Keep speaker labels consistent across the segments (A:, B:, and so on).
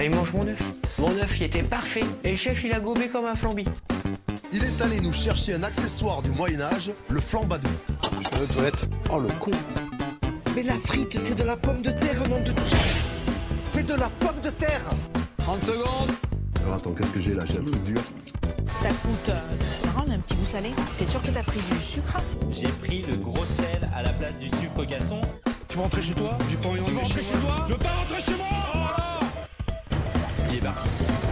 A: Allez, mange mon œuf. Mon œuf, il était parfait. Et le chef, il a gobé comme un flambi.
B: Il est allé nous chercher un accessoire du Moyen-Âge, le flambadou.
C: Je suis aux toilettes. Oh le con.
D: Mais la frite, c'est de la pomme de terre, nom de C'est de la pomme de terre
C: 30 secondes.
B: Alors attends, qu'est-ce que j'ai là? J'ai un truc dur.
E: Ça coûte, euh, c'est marrant, un petit goût salé. T'es sûr que t'as pris du sucre?
F: J'ai pris le gros sel à la place du sucre gasson.
C: Tu veux rentrer chez toi? J'ai pas envie de rentrer chez, toi? Je veux pas rentrer chez moi
F: Il est parti.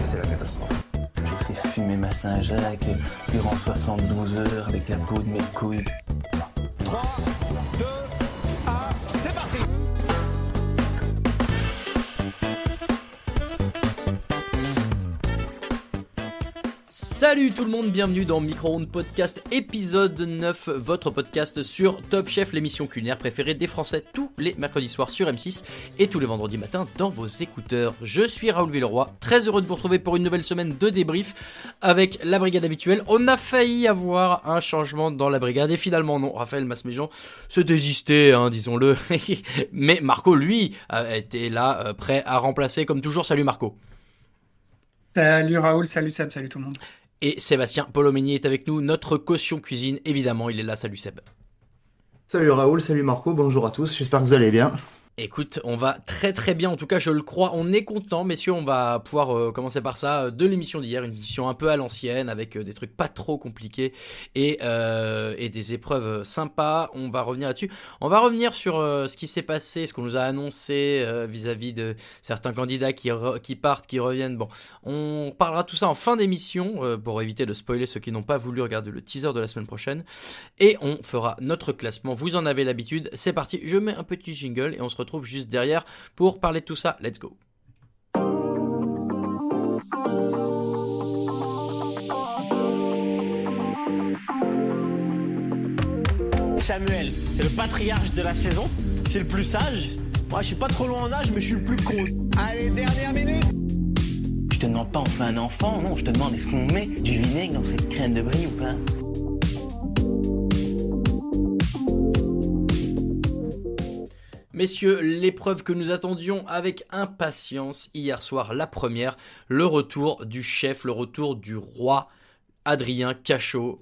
B: C'est la catastrophe.
G: J'ai fait fumer ma Saint-Jacques durant 72 heures avec la peau de mes couilles.
C: 3, 2, 1, c'est parti
H: Salut tout le monde, bienvenue dans Micro Podcast épisode 9, votre podcast sur Top Chef, l'émission culinaire préférée des Français les mercredis soirs sur M6 et tous les vendredis matins dans vos écouteurs. Je suis Raoul Villeroy, très heureux de vous retrouver pour une nouvelle semaine de débrief avec la brigade habituelle. On a failli avoir un changement dans la brigade et finalement non, Raphaël Masméjean se désistait, hein, disons-le. Mais Marco, lui, a été là, euh, prêt à remplacer comme toujours. Salut Marco.
I: Salut Raoul, salut Seb, salut tout le monde.
H: Et Sébastien Polomeni est avec nous, notre caution cuisine, évidemment, il est là, salut Seb.
J: Salut Raoul, salut Marco, bonjour à tous, j'espère que vous allez bien.
H: Écoute, on va très très bien, en tout cas je le crois, on est content messieurs, on va pouvoir euh, commencer par ça, euh, de l'émission d'hier, une émission un peu à l'ancienne, avec euh, des trucs pas trop compliqués et, des épreuves sympas, on va revenir là-dessus. On va revenir sur ce qui s'est passé, ce qu'on nous a annoncé vis-à-vis de certains candidats qui, qui partent, qui reviennent, bon, on parlera tout ça en fin d'émission, pour éviter de spoiler ceux qui n'ont pas voulu regarder le teaser de la semaine prochaine, et on fera notre classement, vous en avez l'habitude, c'est parti, je mets un petit jingle et on se retrouve juste derrière pour parler de tout ça. Let's go.
K: Samuel, c'est le patriarche de la saison, c'est le plus sage. Moi, je suis pas trop loin en âge, mais je suis le plus con. Allez, dernière minute
G: Je te demande pas on fait un enfant, non, je te demande est-ce qu'on met du vinaigre dans cette crème de brie ou pas?
H: Messieurs, l'épreuve que nous attendions avec impatience hier soir, la première, le retour du chef, le retour du roi Adrien Cachot,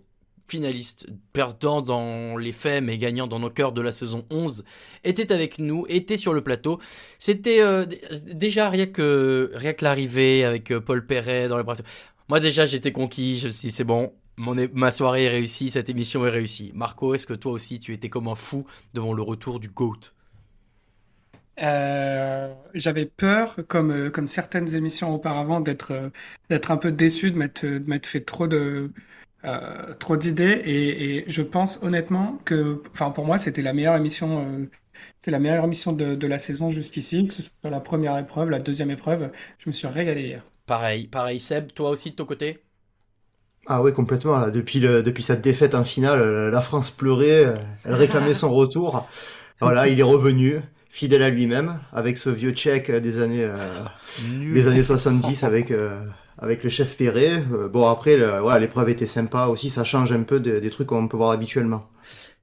H: finaliste perdant dans les faits mais gagnant dans nos cœurs de la saison 11, était avec nous, était sur le plateau. C'était euh, déjà rien que, rien que l'arrivée avec euh, Paul Perret dans les bras. Moi déjà j'étais conquis, je me suis dit c'est bon, ma soirée est réussie, cette émission est réussie. Marco, est-ce que toi aussi tu étais comme un fou devant le retour du GOAT?
I: Euh, j'avais peur, comme, euh, comme certaines émissions auparavant, d'être euh, d'être un peu déçu, de m'être de m'être fait trop de euh, trop d'idées. Et, et je pense honnêtement que, enfin pour moi, c'était la meilleure émission. euh, la meilleure émission de, de la saison jusqu'ici, que ce soit la première épreuve, la deuxième épreuve. Je me suis régalé hier.
H: Pareil, pareil Seb, toi aussi de ton côté?
J: Ah oui, complètement, là, depuis, le, depuis cette défaite en finale, la France pleurait, elle réclamait son retour. Voilà, il est revenu, fidèle à lui-même, avec ce vieux tchèque des années, euh, des années 70 avec, euh, avec le chef Perret. Euh, bon, après, le- voilà, l'épreuve était sympa aussi, ça change un peu de- des trucs qu'on peut voir habituellement.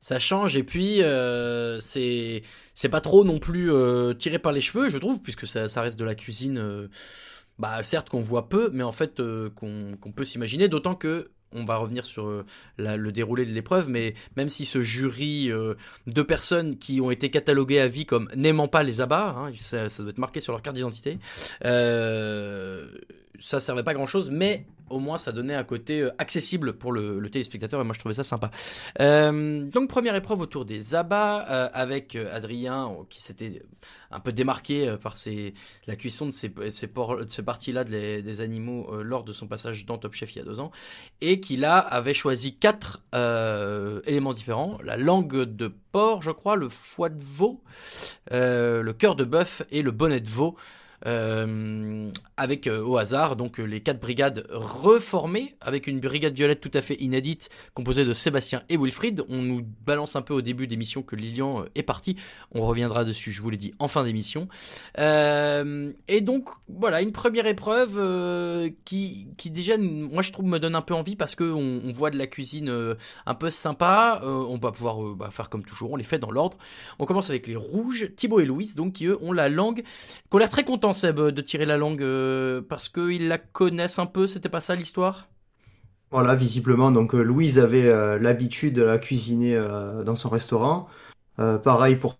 H: Ça change et puis euh, c'est c'est pas trop non plus euh, tiré par les cheveux, je trouve, puisque ça, ça reste de la cuisine. euh, bah certes qu'on voit peu, mais en fait euh, qu'on qu'on peut s'imaginer. D'autant que on va revenir sur euh, le déroulé de l'épreuve, mais même si ce jury euh, de personnes qui ont été cataloguées à vie comme n'aimant pas les abats, hein, ça, doit être marqué sur leur carte d'identité, euh, ça servait pas grand chose, mais au moins ça donnait un côté euh, accessible pour le, téléspectateur et moi je trouvais ça sympa. Euh, donc première épreuve autour des abats euh, avec Adrien euh, qui s'était un peu démarqué par la cuisson de ces, parties-là des animaux lors de son passage dans Top Chef il y a deux ans et qui là avait choisi quatre éléments différents la langue de porc je crois le foie de veau le cœur de bœuf et le bonnet de veau euh, avec euh, au hasard donc euh, les quatre brigades reformées avec une brigade violette tout à fait inédite composée de Sébastien et Wilfried. On nous balance un peu au début d'émission que Lilian est parti. On reviendra dessus, je vous l'ai dit, en fin d'émission. Et donc voilà une première épreuve qui, qui déjà, moi je trouve me donne un peu envie parce que on, voit de la cuisine un peu sympa. On va pouvoir bah, faire comme toujours, on les fait dans l'ordre. On commence avec les rouges, Thibaut et Louise, donc qui eux ont la langue, qui ont l'air très contents Seb de tirer la langue euh, Parce qu'ils la connaissent un peu, c'était pas ça l'histoire?
J: Voilà, visiblement, donc euh, Louise avait euh, l'habitude de la cuisiner euh, dans son restaurant. Euh, pareil pour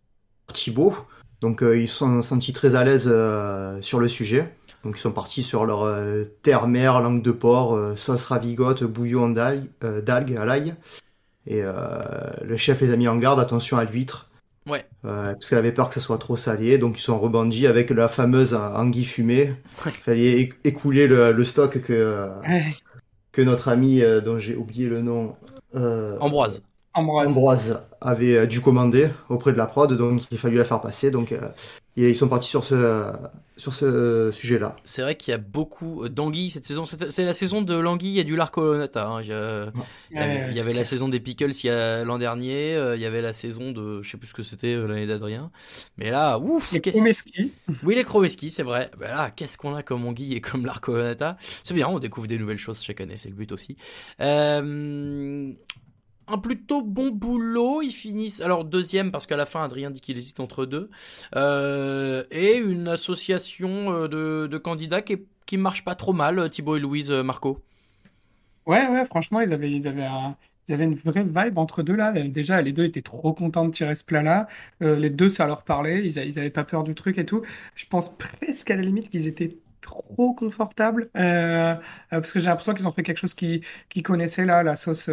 J: Thibaut. Donc euh, ils se sont sentis très à l'aise euh, sur le sujet. Donc ils sont partis sur leur euh, terre-mer, langue de porc, euh, sauce ravigote, bouillon euh, d'algues à l'ail. Et euh, le chef les a mis en garde, attention à l'huître.
H: Ouais.
J: Euh, parce qu'elle avait peur que ça soit trop salé, donc ils sont rebondis avec la fameuse anguille fumée. Il fallait écouler le, le stock que, euh, que notre ami, euh, dont j'ai oublié le nom, euh,
H: Ambroise.
I: Ambroise.
J: Ambroise avait euh, dû commander auprès de la prod, donc il a fallu la faire passer. Donc euh, ils sont partis sur ce, euh, sur ce sujet-là.
H: C'est vrai qu'il y a beaucoup d'anguilles cette saison. C'est la saison de l'anguille et du larcolonata. hein. Il y, a- il y avait,
I: Ouais,
H: il y avait la saison des pickles l'an dernier. euh, Il y avait la saison de, je sais plus ce que c'était euh, l'année d'Adrien. Mais là, ouf.
I: Les Komeski.
H: Oui, les Kromeski, c'est vrai. Ben là, qu'est-ce qu'on a comme anguille et comme l'arcolonata C'est bien, on découvre des nouvelles choses chaque année, c'est le but aussi. Euh, un plutôt bon boulot, ils finissent. Alors, deuxième, parce qu'à la fin, Adrien dit qu'il hésite entre deux. Euh, et une association euh, de, candidats qui, est- qui marche pas trop mal, Thibaut et Louise euh, Marco.
I: Ouais, ouais, franchement, ils avaient, ils avaient, ils avaient une vraie vibe entre deux là. Déjà, les deux étaient trop contents de tirer ce plat-là. Les deux, ça leur parlait. Ils, a- ils avaient pas peur du truc et tout. Je pense presque à la limite qu'ils étaient trop confortables. Parce que j'ai l'impression qu'ils ont fait quelque chose qu'ils qu'ils connaissaient là, la sauce,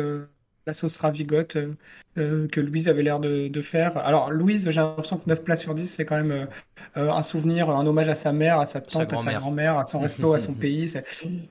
I: la sauce ravigote euh, euh, que Louise avait l'air de, de faire. Alors, Louise, j'ai l'impression que 9 plats sur 10, c'est quand même euh, un souvenir, un hommage à sa mère, à sa
H: Sa
I: tante, à sa
H: grand-mère.
I: à son resto, à son pays.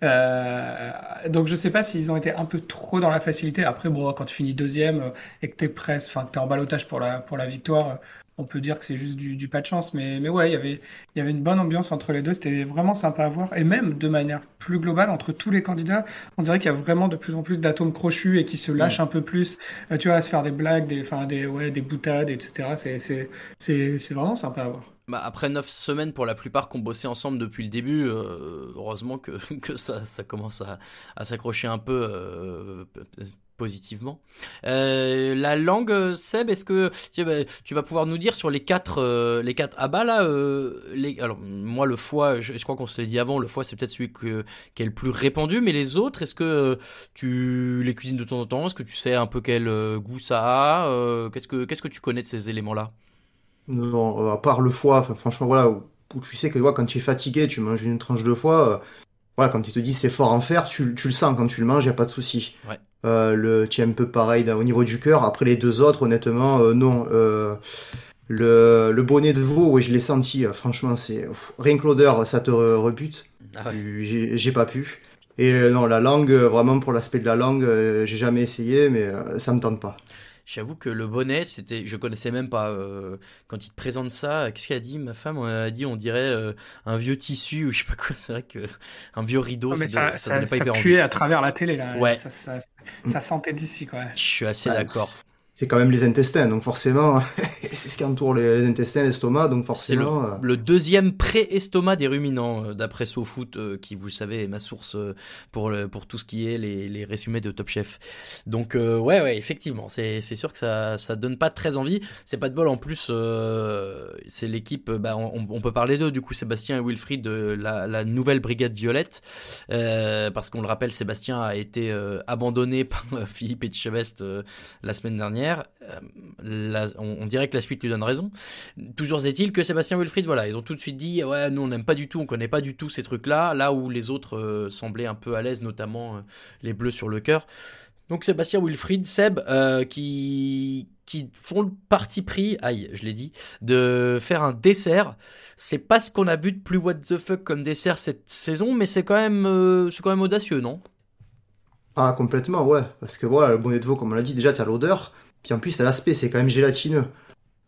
I: Euh, donc je sais pas s'ils ont été un peu trop dans la facilité. Après, bon, quand tu finis deuxième et que t'es presque, enfin que t'es en balotage pour la pour la victoire, on peut dire que c'est juste du, du pas de chance. Mais mais ouais, il y avait il y avait une bonne ambiance entre les deux. C'était vraiment sympa à voir. Et même de manière plus globale entre tous les candidats, on dirait qu'il y a vraiment de plus en plus d'atomes crochus et qui se lâchent un peu plus. euh, tu vois, à se faire des blagues, des enfin des ouais des boutades, etc. C'est c'est c'est c'est vraiment sympa à voir.
H: Bah, après 9 semaines pour la plupart qui ont bossé ensemble depuis le début, euh, heureusement que, que ça, ça commence à, à s'accrocher un peu euh, positivement. Euh, la langue, Seb, est-ce que tu vas, tu vas pouvoir nous dire sur les quatre, euh, les quatre abats là euh, les, Alors moi le foie, je, je crois qu'on se l'est dit avant, le foie c'est peut-être celui que, qui est le plus répandu, mais les autres, est-ce que euh, tu les cuisines de temps en temps? Est-ce que tu sais un peu quel euh, goût ça a? Euh, Qu'est-ce que qu'est-ce que tu connais de ces éléments là
J: Non, à part le foie, franchement, voilà, où, tu sais que ouais, quand tu es fatigué, tu manges une tranche de foie. euh, voilà, quand tu te dis c'est fort en fer, tu, tu le sens quand tu le manges, il n'y a pas de souci.
H: Ouais.
J: Euh, le, tu es un peu pareil au niveau du cœur. Après les deux autres, honnêtement, euh, non. Euh, le, le bonnet de veau, ouais, je l'ai senti. euh, franchement, c'est rien que l'odeur, ça te re- rebute.
H: Ah ouais.
J: J'ai j'ai pas pu. Et euh, non, la langue, vraiment pour l'aspect de la langue, j'ai jamais essayé, mais ça me tente pas.
H: J'avoue que le bonnet, c'était, je connaissais même pas. euh, quand il te présente ça, qu'est-ce qu'elle a dit Ma femme elle a dit, on dirait euh, un vieux tissu ou je sais pas quoi. C'est vrai que un vieux rideau,
I: Ah, mais
H: ça,
I: ça,
H: ça,
I: ça,
H: pas
I: ça puait à travers la télé là.
H: Ouais.
I: Ça, ça, ça sentait d'ici quoi.
H: Je suis assez
J: Bah,
H: d'accord.
J: C'est- quand même les intestins, donc forcément, c'est ce qui entoure les, les intestins, l'estomac, donc
H: C'est le,
J: forcément. euh,
H: le deuxième pré-estomac des ruminants, euh, d'après SoFoot, euh, qui, vous le savez, est ma source pour, le, pour tout ce qui est les, les résumés de Top Chef. Donc, euh, ouais, ouais, effectivement, c'est c'est sûr que ça, ça donne pas très envie. C'est pas de bol, en plus, euh, c'est l'équipe, bah, on, on peut parler d'eux, du coup, Sébastien et Wilfried, de la, la nouvelle brigade violette. Euh, parce qu'on le rappelle, Sébastien a été abandonné par Philippe Etchebest euh, la semaine dernière. Euh, on, dirait que la suite lui donne raison. Toujours est-il que Sébastien Wilfried, voilà, ils ont tout de suite dit ouais, nous on n'aime pas du tout, on connaît pas du tout ces trucs-là, là où les autres euh, semblaient un peu à l'aise, notamment euh, les bleus sur le cœur. Donc Sébastien Wilfried, Seb, qui qui font le parti pris, aïe, je l'ai dit, de faire un dessert. C'est pas ce qu'on a vu de plus what the fuck comme dessert cette saison, mais c'est quand même, c'est quand même audacieux, non?
J: Ah, complètement, ouais. Parce que voilà, le bonnet de veau, comme on l'a dit, déjà, tu as l'odeur. Puis en plus, t'as l'aspect, c'est quand même gélatineux.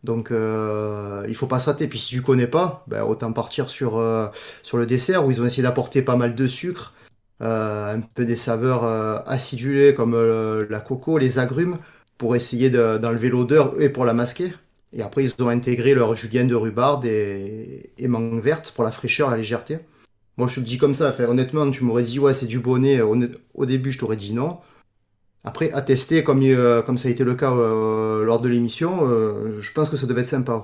J: Donc, euh, il faut pas se rater. Puis si tu connais pas, ben, autant partir sur, euh, sur le dessert où ils ont essayé d'apporter pas mal de sucre, euh, un peu des saveurs euh, acidulées comme la coco, les agrumes, pour essayer de- d'enlever l'odeur et pour la masquer. Et après, ils ont intégré leur julienne de rhubarbe et, mangue verte pour la fraîcheur, la légèreté. Moi, je te dis comme ça. Enfin, honnêtement, tu m'aurais dit, ouais, c'est du bonnet. Au début, je t'aurais dit non. Après, à tester, comme, euh, comme ça a été le cas euh, lors de l'émission, euh, je pense que ça devait être sympa.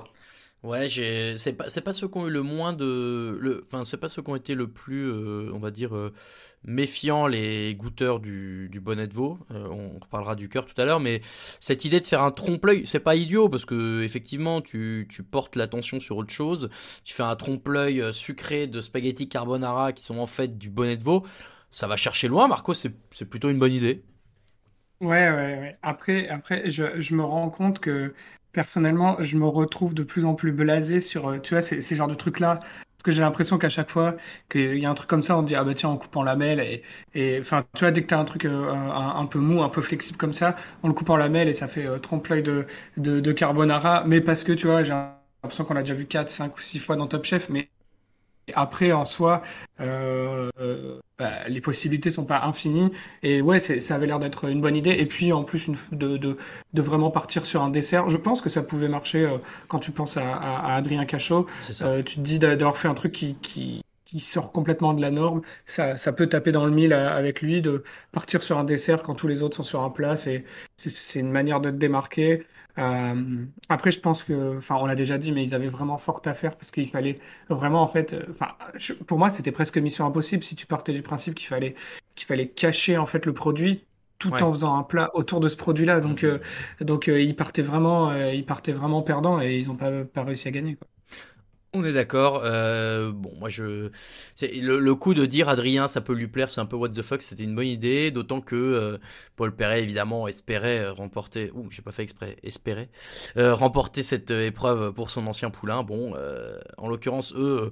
H: Ouais, c'est pas pas ceux qui ont eu le moins de le enfin c'est pas ceux qui ont été le plus on va dire méfiants les goûteurs du, du bonnet de veau. On reparlera du cœur tout à l'heure mais cette idée de faire un trompe-l'œil, c'est pas idiot parce que effectivement tu tu portes l'attention sur autre chose, tu fais un trompe-l'œil sucré de spaghetti carbonara qui sont en fait du bonnet de veau. Ça va chercher loin, Marco, c'est plutôt une bonne idée.
I: Ouais, ouais, ouais. Après, après, je, je me rends compte que personnellement, je me retrouve de plus en plus blasé sur, euh, tu vois, ces, ces genres de trucs-là. Parce que j'ai l'impression qu'à chaque fois qu'il y a un truc comme ça, on dit, ah bah tiens, on coupe en lamelles. Et, et enfin, tu vois, dès que t'as un truc euh, un, peu mou, un peu flexible comme ça, on le coupe en lamelles et ça fait euh, trompe-l'œil de, de, de carbonara. Mais parce que, tu vois, j'ai l'impression qu'on l'a déjà vu 4, 5 ou 6 fois dans Top Chef, mais après, en soi, euh, bah, les possibilités sont pas infinies. Et ouais, ça avait l'air d'être une bonne idée. Et puis, en plus, une, de, de, de vraiment partir sur un dessert. Je pense que ça pouvait marcher euh, quand tu penses à, à, à Adrien Cachot. Euh, tu te dis d'a- d'avoir fait un truc qui, qui, qui sort complètement de la norme. Ça, ça peut taper dans le mille avec lui, de partir sur un dessert quand tous les autres sont sur un plat. C'est une manière de te démarquer. Euh, après, je pense que, enfin, on l'a déjà dit, mais ils avaient vraiment fort à faire parce qu'il fallait vraiment, en fait, euh, enfin, je- pour moi, c'était presque mission impossible si tu partais du principe qu'il fallait, qu'il fallait cacher en fait le produit tout
H: Ouais.
I: en faisant un plat autour de ce produit-là. Donc, euh, donc, euh, ils partaient vraiment, euh, ils partaient vraiment perdants et ils n'ont pas, pas réussi à gagner, quoi.
H: On est d'accord. euh, bon, moi je, le, coup de dire Adrien, ça peut lui plaire, c'est un peu what the fuck, c'était une bonne idée, d'autant que euh, Paul Perret évidemment espérait euh, remporter, ouh, j'ai pas fait exprès, espérait remporter cette épreuve pour son ancien poulain. Bon, en l'occurrence eux,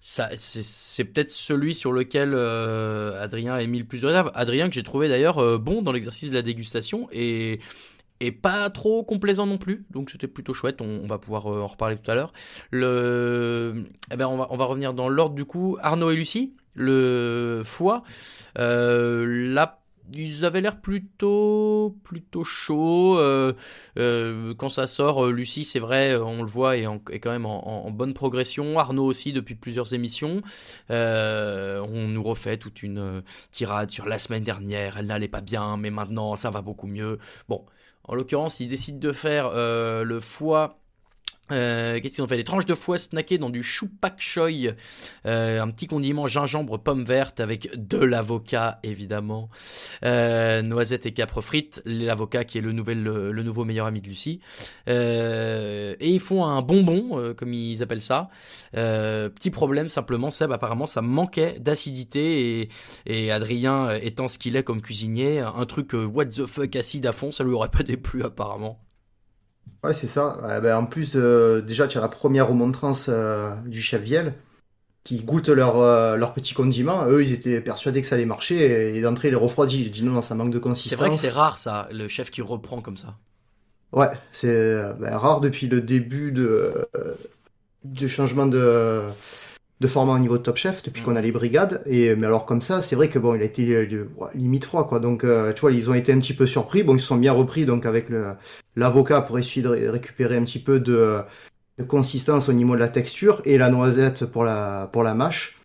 H: ça, c'est, peut-être celui sur lequel Adrien a mis le plus de réserve. Adrien que j'ai trouvé d'ailleurs bon dans l'exercice de la dégustation et et pas trop complaisant non plus, donc c'était plutôt chouette. On, va pouvoir euh, en reparler tout à l'heure. Le, eh ben on va on va revenir dans l'ordre du coup. Arnaud et Lucie, le foie. Euh, là, ils avaient l'air plutôt plutôt chaud. Euh, euh, quand ça sort, Lucie, c'est vrai, on le voit, est, est quand même en, en- bonne progression. Arnaud aussi depuis plusieurs émissions. On nous refait toute une tirade sur la semaine dernière. Elle n'allait pas bien, mais maintenant ça va beaucoup mieux. Bon, en l'occurrence, ils décident de faire euh, le foie. Euh, Qu'est-ce qu'ils ont fait? Des tranches de foie snackées dans du chou pak choy, euh, un petit condiment gingembre pomme verte avec de l'avocat évidemment, euh, noisettes et capres frites, l'avocat qui est le nouvel le, nouveau meilleur ami de Lucie, Euh, et ils font un bonbon euh, comme ils appellent ça. Petit problème simplement, Seb apparemment ça manquait d'acidité et, et Adrien étant ce qu'il est comme cuisinier, un truc what the fuck acide à fond, ça lui aurait pas déplu apparemment.
J: Ouais, c'est ça. Ouais, ben, en plus, euh, déjà, tu as la première remontrance euh, du chef Viel qui goûte leur, euh, leur petit condiment. Eux, ils étaient persuadés que ça allait marcher et, et d'entrée, il les refroidit. Il dit non, non, ça manque de
H: C'est
J: consistance.
H: vrai que c'est rare ça, le chef qui reprend comme ça.
J: Ouais, c'est ben, rare depuis le début de, du changement de, de format au niveau de Top Chef, depuis qu'on a les brigades. Et, mais alors comme ça, c'est vrai que bon, il a été euh, limite froid, quoi. Donc, euh, tu vois, ils ont été un petit peu surpris. Bon, ils se sont bien repris, donc avec le, l'avocat pour essayer de ré- récupérer un petit peu de, de consistance au niveau de la texture et la noisette pour la, pour la mâche.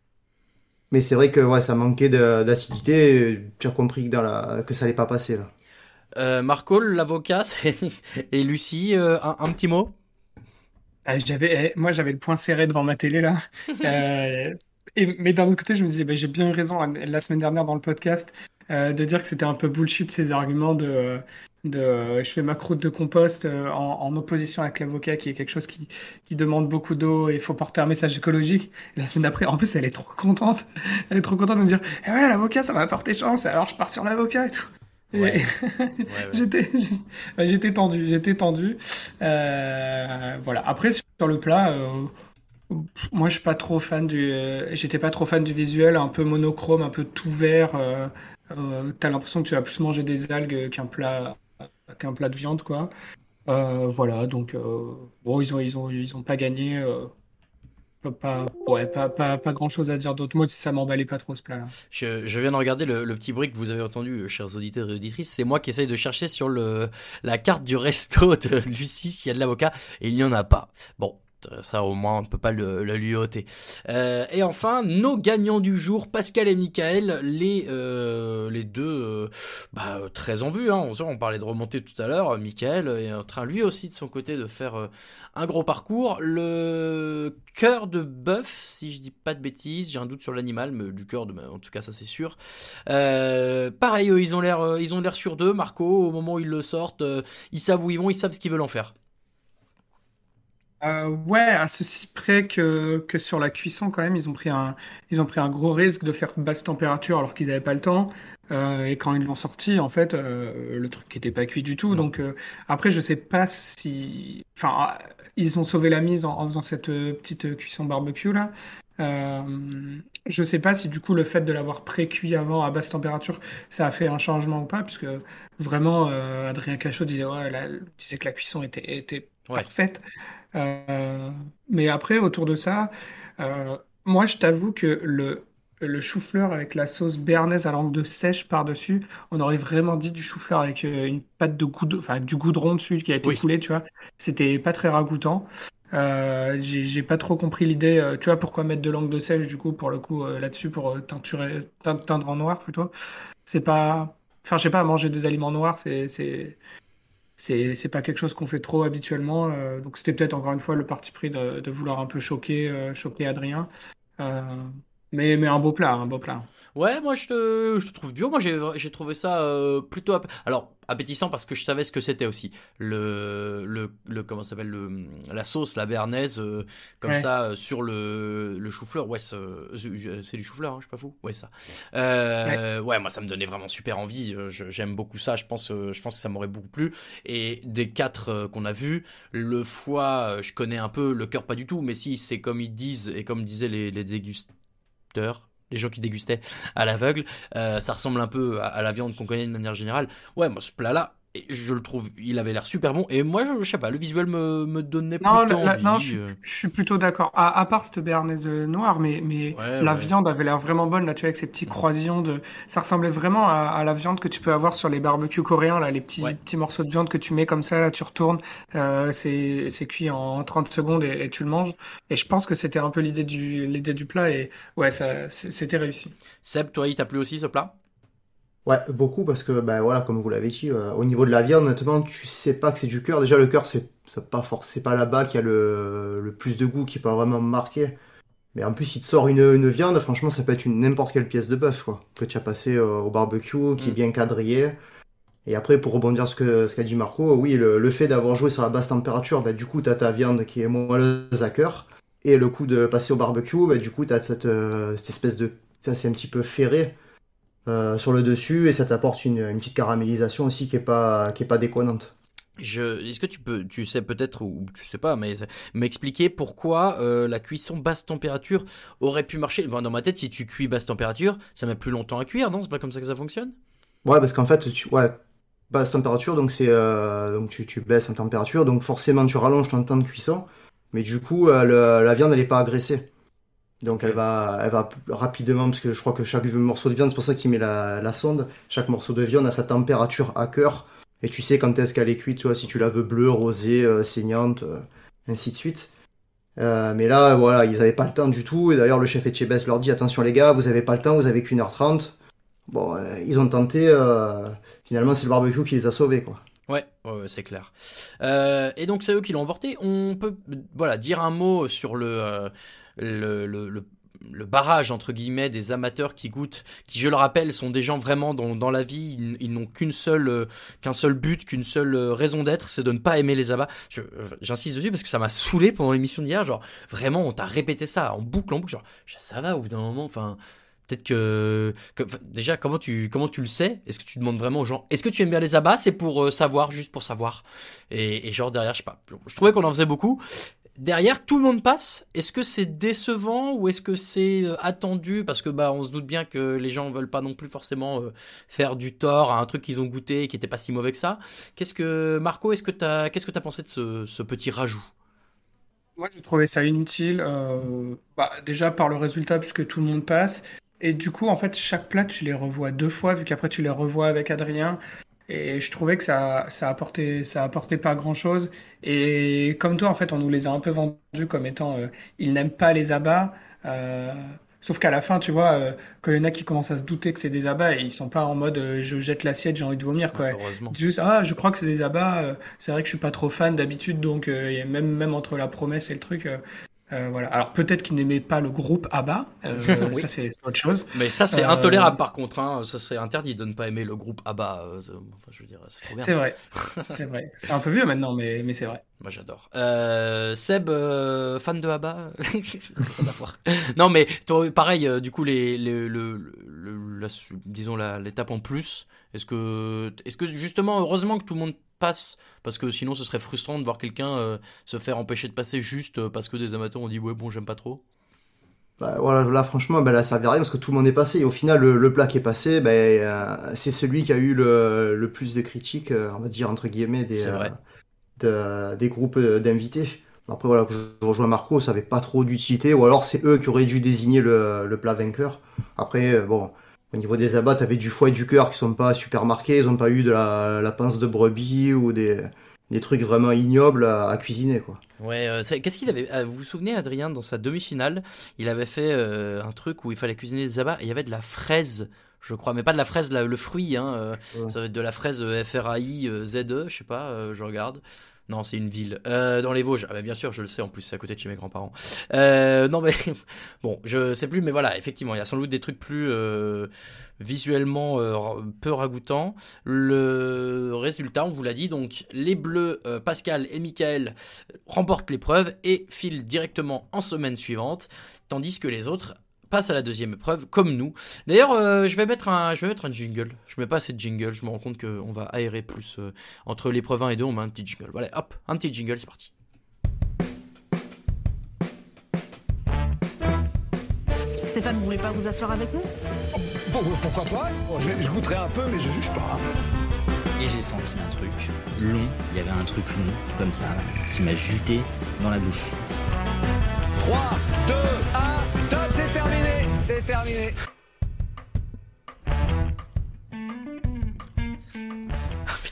J: Mais c'est vrai que ouais, ça manquait d'acidité. Tu as compris que, dans la, que ça allait pas passer, là.
H: Euh, Marco, l'avocat, et Lucie, euh, un petit mot?
I: Ah, j'avais, eh, moi, j'avais le point serré devant ma télé là. Euh, et, mais d'un autre côté, je me disais, bah, j'ai bien eu raison hein, la semaine dernière dans le podcast euh, de dire que c'était un peu bullshit ces arguments de, de je fais ma croûte de compost euh, en, en opposition avec l'avocat, qui est quelque chose qui, qui demande beaucoup d'eau et il faut porter un message écologique. Et la semaine d'après, en plus, elle est trop contente. Elle est trop contente de me dire, eh ouais, l'avocat, ça m'a apporté chance. Alors je pars sur l'avocat et tout.
H: Ouais.
I: J'étais, tendu, j'étais tendu. Euh, voilà. Après sur le plat, euh, moi je suis pas trop fan du, euh, j'étais pas trop fan du visuel, un peu monochrome, un peu tout vert. T'as l'impression que tu vas plus manger des algues qu'un plat, qu'un plat de viande, quoi. Voilà. Donc bon, ils ont, ils ont, ils ont pas gagné. Pas- ouais, pas, pas, pas grand chose à dire d'autre. Moi, ça m'emballait pas trop ce plat-là.
H: je, je viens de regarder le, le petit bruit que vous avez entendu, euh, chers auditeurs et auditrices. C'est moi qui essaye de chercher sur le, la carte du resto de Lucie s'il y a de l'avocat, et il n'y en a pas. Bon, Ça, au moins, on ne peut pas le, lui ôter. Euh, et enfin, nos gagnants du jour, Pascal et Michael, les, euh, les deux euh, bah, très en vue. Hein. On, parlait de remonter tout à l'heure. Michael est en train, lui aussi, de son côté, de faire euh, un gros parcours. Le cœur de bœuf, si je dis pas de bêtises, j'ai un doute sur l'animal, mais du cœur de, en tout cas, ça c'est sûr. Euh, pareil, ils ont l'air, euh, sur deux. Marco, au moment où ils le sortent, euh, ils savent où ils vont, ils savent ce qu'ils veulent en faire.
I: Euh, ouais, à ceci près que, que sur la cuisson, quand même, ils ont pris un, ils ont pris un gros risque de faire basse température alors qu'ils n'avaient pas le temps. Euh, et quand ils l'ont sorti, en fait, euh, le truc n'était pas cuit du tout. Donc après, je sais pas si, enfin, ils ont sauvé la mise en, en faisant cette petite cuisson barbecue là. Je sais pas si du coup le fait de l'avoir pré-cuit avant à basse température, ça a fait un changement ou pas, puisque vraiment Adrien Cachot disait ouais, la- disait que la cuisson était, était
H: Ouais.
I: parfaite. Euh, mais après, autour de ça, euh, moi, je t'avoue que le, le chou-fleur avec la sauce béarnaise à langue de sèche par-dessus, on aurait vraiment dit du chou-fleur avec euh, une pâte de goudron, enfin, avec du goudron dessus qui a été
H: Oui.
I: coulé, tu vois. C'était pas très ragoûtant. Euh, j'ai j'ai pas trop compris l'idée, euh, tu vois, pourquoi mettre de langue de sèche, du coup, pour le coup, euh, là-dessus, pour euh, teinturer, tein- teindre en noir plutôt. C'est pas. Enfin, je sais pas, manger des aliments noirs, c'est, c'est, c'est, c'est pas quelque chose qu'on fait trop habituellement. euh, donc c'était peut-être encore une fois le parti pris de, vouloir un peu choquer, euh, choquer Adrien. Euh, mais, mais un beau plat, un beau plat.
H: Ouais, moi je te, je te trouve dur. Moi j'ai, j'ai trouvé ça euh, plutôt, app- alors appétissant parce que je savais ce que c'était aussi. Le, le, le comment s'appelle le, la sauce, la béarnaise, euh, comme
I: Ouais.
H: ça euh, sur le, le chou-fleur. Ouais, c'est, c'est du chou-fleur, hein, je suis pas fou. Ouais, ça. Euh, ouais. moi ça me donnait vraiment super envie. Euh, j'aime beaucoup ça. Je pense, euh, je pense que ça m'aurait beaucoup plu. Et des quatre euh, qu'on a vus, le foie, euh, je connais un peu, le cœur pas du tout. Mais si c'est comme ils disent et comme disaient les, les dégusteurs, les gens qui dégustaient à l'aveugle, euh, ça ressemble un peu à, à la viande qu'on connaît de manière générale. Ouais, moi ce plat-là, et je le trouve, il avait l'air super bon. Et moi, je, je sais pas, le visuel me, me donnait
I: Non,
H: plutôt
I: la-
H: envie.
I: non, je, suis-
H: euh.
I: je suis plutôt d'accord. À, à part cette béarnaise euh, noire, mais, mais
H: Ouais,
I: la
H: ouais.
I: viande avait l'air vraiment bonne, là, tu vois, avec ces petits croisillons de... Ça ressemblait vraiment à, à la viande que tu peux avoir sur les barbecues coréens, là, les petits,
H: Ouais.
I: petits morceaux de viande que tu mets comme ça, là, tu retournes, euh, c'est, c'est cuit en 30 secondes et, et tu le manges. Et je pense que c'était un peu l'idée du, l'idée du plat et ouais, ça, c'était réussi.
H: Seb, toi, il t'a plu aussi ce plat?
J: Ouais, beaucoup parce que, ben voilà, comme vous l'avez dit, euh, au niveau de la viande, honnêtement, tu sais pas que c'est du cœur. Déjà, le cœur, c'est c'est pas forc- c'est pas là-bas qui a le, le plus de goût, qui peut vraiment marquer. Mais en plus, il te sort une, une viande, franchement, ça peut être une n'importe quelle pièce de bœuf, quoi, que tu as passé euh, au barbecue, qui est
H: Mm.
J: bien quadrillée. Et après, pour rebondir sur ce que ce qu'a dit Marco, oui, le, le fait d'avoir joué sur la basse température, ben, du coup, tu as ta viande qui est moelleuse à cœur. Et le coup de passer au barbecue, ben, du coup, tu as cette, euh, cette espèce de. Ça, c'est un petit peu ferré euh, sur le dessus et ça t'apporte une, une petite caramélisation aussi qui est pas, qui est pas déconnante.
H: je, Est-ce que tu peux, tu sais peut-être, ou tu sais pas, mais m'expliquer pourquoi euh, la cuisson basse température aurait pu marcher? Enfin, Dans ma tête, si tu cuis basse température, ça met plus longtemps à cuire, non? C'est pas comme ça que ça fonctionne?
J: Ouais, parce qu'en fait, tu, ouais, basse température, donc c'est, euh, donc tu, tu baisses en température, donc forcément tu rallonges ton temps de cuisson, mais du coup, euh, le- la viande elle est pas agressée. Donc elle va, elle va rapidement, parce que je crois que chaque morceau de viande, c'est pour ça qu'il met la, la sonde, chaque morceau de viande a sa température à cœur, et tu sais quand est-ce qu'elle est cuite, tu vois, si tu la veux bleue, rosée, euh, saignante, euh, ainsi de suite. Euh, mais là, voilà, ils avaient pas le temps du tout, et d'ailleurs le chef Etchebest leur dit, attention les gars, vous avez pas le temps, vous avez qu'une heure trente. Bon, ils ont tenté, finalement c'est le barbecue qui les a sauvés, quoi.
H: Ouais, ouais, c'est clair. Et donc c'est eux qui l'ont emporté. On peut voilà dire un mot sur le le, le, le- barrage entre guillemets des amateurs qui goûtent, qui je le rappelle sont des gens vraiment dans, dans la vie, ils, n'ont qu'une seule euh, qu'un seul but, qu'une seule euh, raison d'être, c'est de ne pas aimer les abats. Euh, J'insiste dessus parce que ça m'a saoulé pendant l'émission d'hier. Genre vraiment, on t'a répété ça en boucle en boucle. Genre ça va au bout d'un moment. Enfin. Peut-être que, déjà comment tu comment tu le sais? Est-ce que tu demandes vraiment aux gens Est-ce que tu aimes bien les abats? C'est pour savoir, juste pour savoir. Et, et genre derrière, je sais pas. Je trouvais qu'on en faisait beaucoup. Derrière, tout le monde passe. Est-ce que c'est décevant ou est-ce que c'est euh, attendu? Parce que bah on se doute bien que les gens veulent pas non plus forcément euh, faire du tort à un truc qu'ils ont goûté et qui était pas si mauvais que ça. Qu'est-ce que Marco Est-ce que t'as qu'est-ce que t'as pensé de ce, petit rajout?
I: Moi, je trouvais ça inutile. euh, bah, déjà par le résultat, puisque tout le monde passe. Et du coup, en fait, chaque plat, tu les revois deux fois, vu qu'après, tu les revois avec Adrien. Et je trouvais que ça, ça apportait, ça apportait pas grand chose. Et comme toi, en fait, on nous les a un peu vendus comme étant, euh, ils n'aiment pas les abats. Euh, sauf qu'à la fin, tu vois, euh, quand il y en a qui commencent à se douter que c'est des abats, et ils sont pas en mode euh, je jette l'assiette, j'ai envie de vomir, quoi.
H: Heureusement.
I: Juste, ah, je crois que c'est des abats. euh, c'est vrai que je suis pas trop fan d'habitude, donc euh, et même, même entre la promesse et le truc. Euh, euh, voilà. Alors peut-être qu'ils n'aimaient pas le groupe ABBA, euh,
H: Oui.
I: ça c'est autre chose.
H: Mais ça, c'est
I: Euh,
H: intolérable par contre. Hein. Ça, c'est interdit de ne pas aimer le groupe ABBA. euh, Enfin, je veux dire, c'est trop bien.
I: C'est vrai, c'est vrai. C'est un peu vieux maintenant, mais, mais c'est vrai.
H: Moi, j'adore. Euh, Seb, euh, fan de ABBA? Non, mais toi, pareil, euh, du coup, les, les- le, le- la- disons l'étape en plus, est-ce que, est-ce que justement, heureusement que tout le monde passe, parce que sinon ce serait frustrant de voir quelqu'un euh, se faire empêcher de passer juste euh, parce que des amateurs ont dit ouais bon j'aime pas trop.
J: Bah, voilà, là, franchement, bah, là, ça servi à rien parce que tout le monde est passé. Et au final, le, le plat qui est passé, bah, euh, c'est celui qui a eu le, le plus de critiques, euh, on va dire, entre guillemets, des, euh, de- groupes d'invités. Après, voilà, je rejoins Marco, ça avait pas trop d'utilité. Ou alors, c'est eux qui auraient dû désigner le, le plat vainqueur. Après, bon, au niveau des abats, t'avais du foie et du cœur qui sont pas super marqués. Ils ont pas eu de la, la pince de brebis ou des, des trucs vraiment ignobles à, à cuisiner, quoi.
H: Ouais, euh, qu'est-ce qu'il avait euh, Vous vous souvenez, Adrien, dans sa demi-finale, il avait fait euh, un truc où il fallait cuisiner des abats et il y avait de la fraise, je crois, mais pas de la fraise, la- le fruit, hein, euh,
J: Ouais.
H: ça va être de la fraise FRAI ZE, je sais pas, je regarde. Non, c'est une ville. Euh, dans les Vosges. Ah bien sûr, je le sais, en plus, c'est à côté de chez mes grands-parents. Euh, non, mais bon, je sais plus, mais voilà, effectivement, il y a sans doute des trucs plus euh, visuellement peu ragoûtants. Le résultat, on vous l'a dit, donc les Bleus, Pascal et Michael remportent l'épreuve et filent directement en semaine suivante, tandis que les autres passent à la deuxième épreuve, comme nous. D'ailleurs, euh, je vais mettre un, je vais mettre un jingle. Je mets pas assez de jingle. Je me rends compte qu'on va aérer plus euh, entre l'épreuve 1 et 2. On met un petit jingle. Voilà, hop, un petit jingle, c'est parti.
E: Stéphane, vous voulez pas vous asseoir avec nous?
C: Bon, pourquoi pas? Je, je goûterai un peu, mais je juge pas.
L: Et j'ai senti un truc long, il y avait un truc long, comme ça, qui m'a juté dans la bouche.
C: 3, 2, 1, top, c'est terminé C'est terminé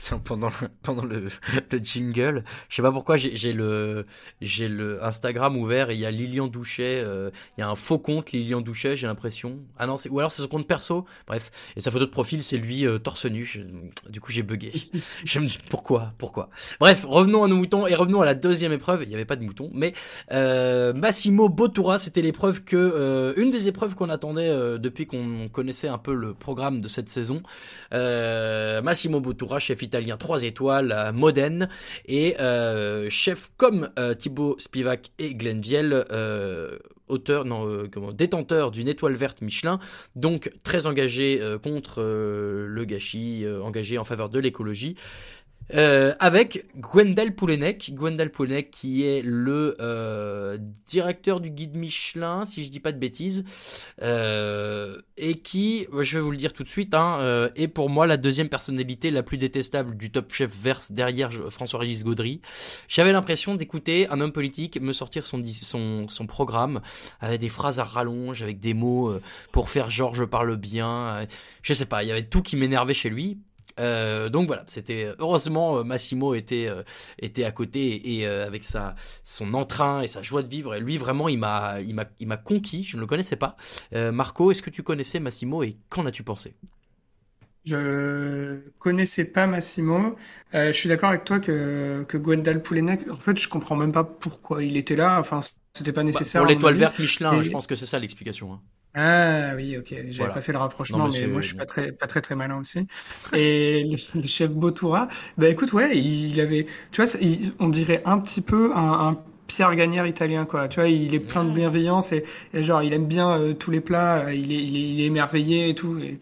H: Pendant le, pendant le, le jingle, je sais pas pourquoi j'ai le j'ai le Instagram ouvert et il y a Lilian Douchet, euh, il y a un faux compte Lilian Douchet, j'ai l'impression. Ah non, ou alors c'est son compte perso. Bref, et sa photo de profil c'est lui euh, torse nu. Je- du coup, j'ai bugué. je me dis pourquoi, pourquoi? Bref, revenons à nos moutons et revenons à la deuxième épreuve. Il y avait pas de moutons, mais euh, Massimo Bottura, c'était l'épreuve que une des épreuves qu'on attendait depuis qu'on connaissait un peu le programme de cette saison. Massimo Bottura, chef italien 3 étoiles à Modène et euh, chef comme euh, Thibaut Spivak et Glenn Viel, euh, auteur, non, euh, détenteur d'une étoile verte Michelin, donc très engagé euh, contre euh, le gâchis, euh, engagé en faveur de l'écologie. Euh, avec Gwendal Poulenec, Gwendal Poulenec qui est le euh, directeur du guide Michelin, si je dis pas de bêtises, euh, et qui, je vais vous le dire tout de suite, hein, euh, est pour moi la deuxième personnalité la plus détestable du Top Chef verse derrière François-Régis Gaudry. J'avais l'impression d'écouter un homme politique me sortir son, son, son programme avec des phrases à rallonge, avec des mots euh, pour faire genre je parle bien. euh, je sais pas, il y avait tout qui m'énervait chez lui. Euh, donc voilà, c'était heureusement euh, Massimo était euh, était à côté et, et, euh, avec sa son entrain et sa joie de vivre et lui vraiment il m'a il m'a il m'a conquis, je ne le connaissais pas. Euh, Marco, est-ce que tu connaissais Massimo et qu'en as-tu pensé?
I: Je connaissais pas Massimo. Euh, je suis d'accord avec toi que, que Gwendal Poulenec, en fait, je comprends même pas pourquoi il était là. Enfin, c'était pas
H: Bah,
I: nécessaire.
H: Pour l'étoile verte Michelin,
I: Et-
H: je pense que c'est ça l'explication. hein.
I: Ah oui, ok. J'avais
H: Voilà.
I: pas fait le rapprochement,
H: Non, mais
I: moi je suis pas très, pas très très malin aussi. Et le, chef Botura, bah écoute, ouais, il avait, tu vois, il- on dirait un petit peu un, un Pierre Gagnère italien, quoi. Tu vois, il est plein de bienveillance et, et genre il aime bien euh, tous les plats, euh, il est, il est, il est émerveillé et tout. Et,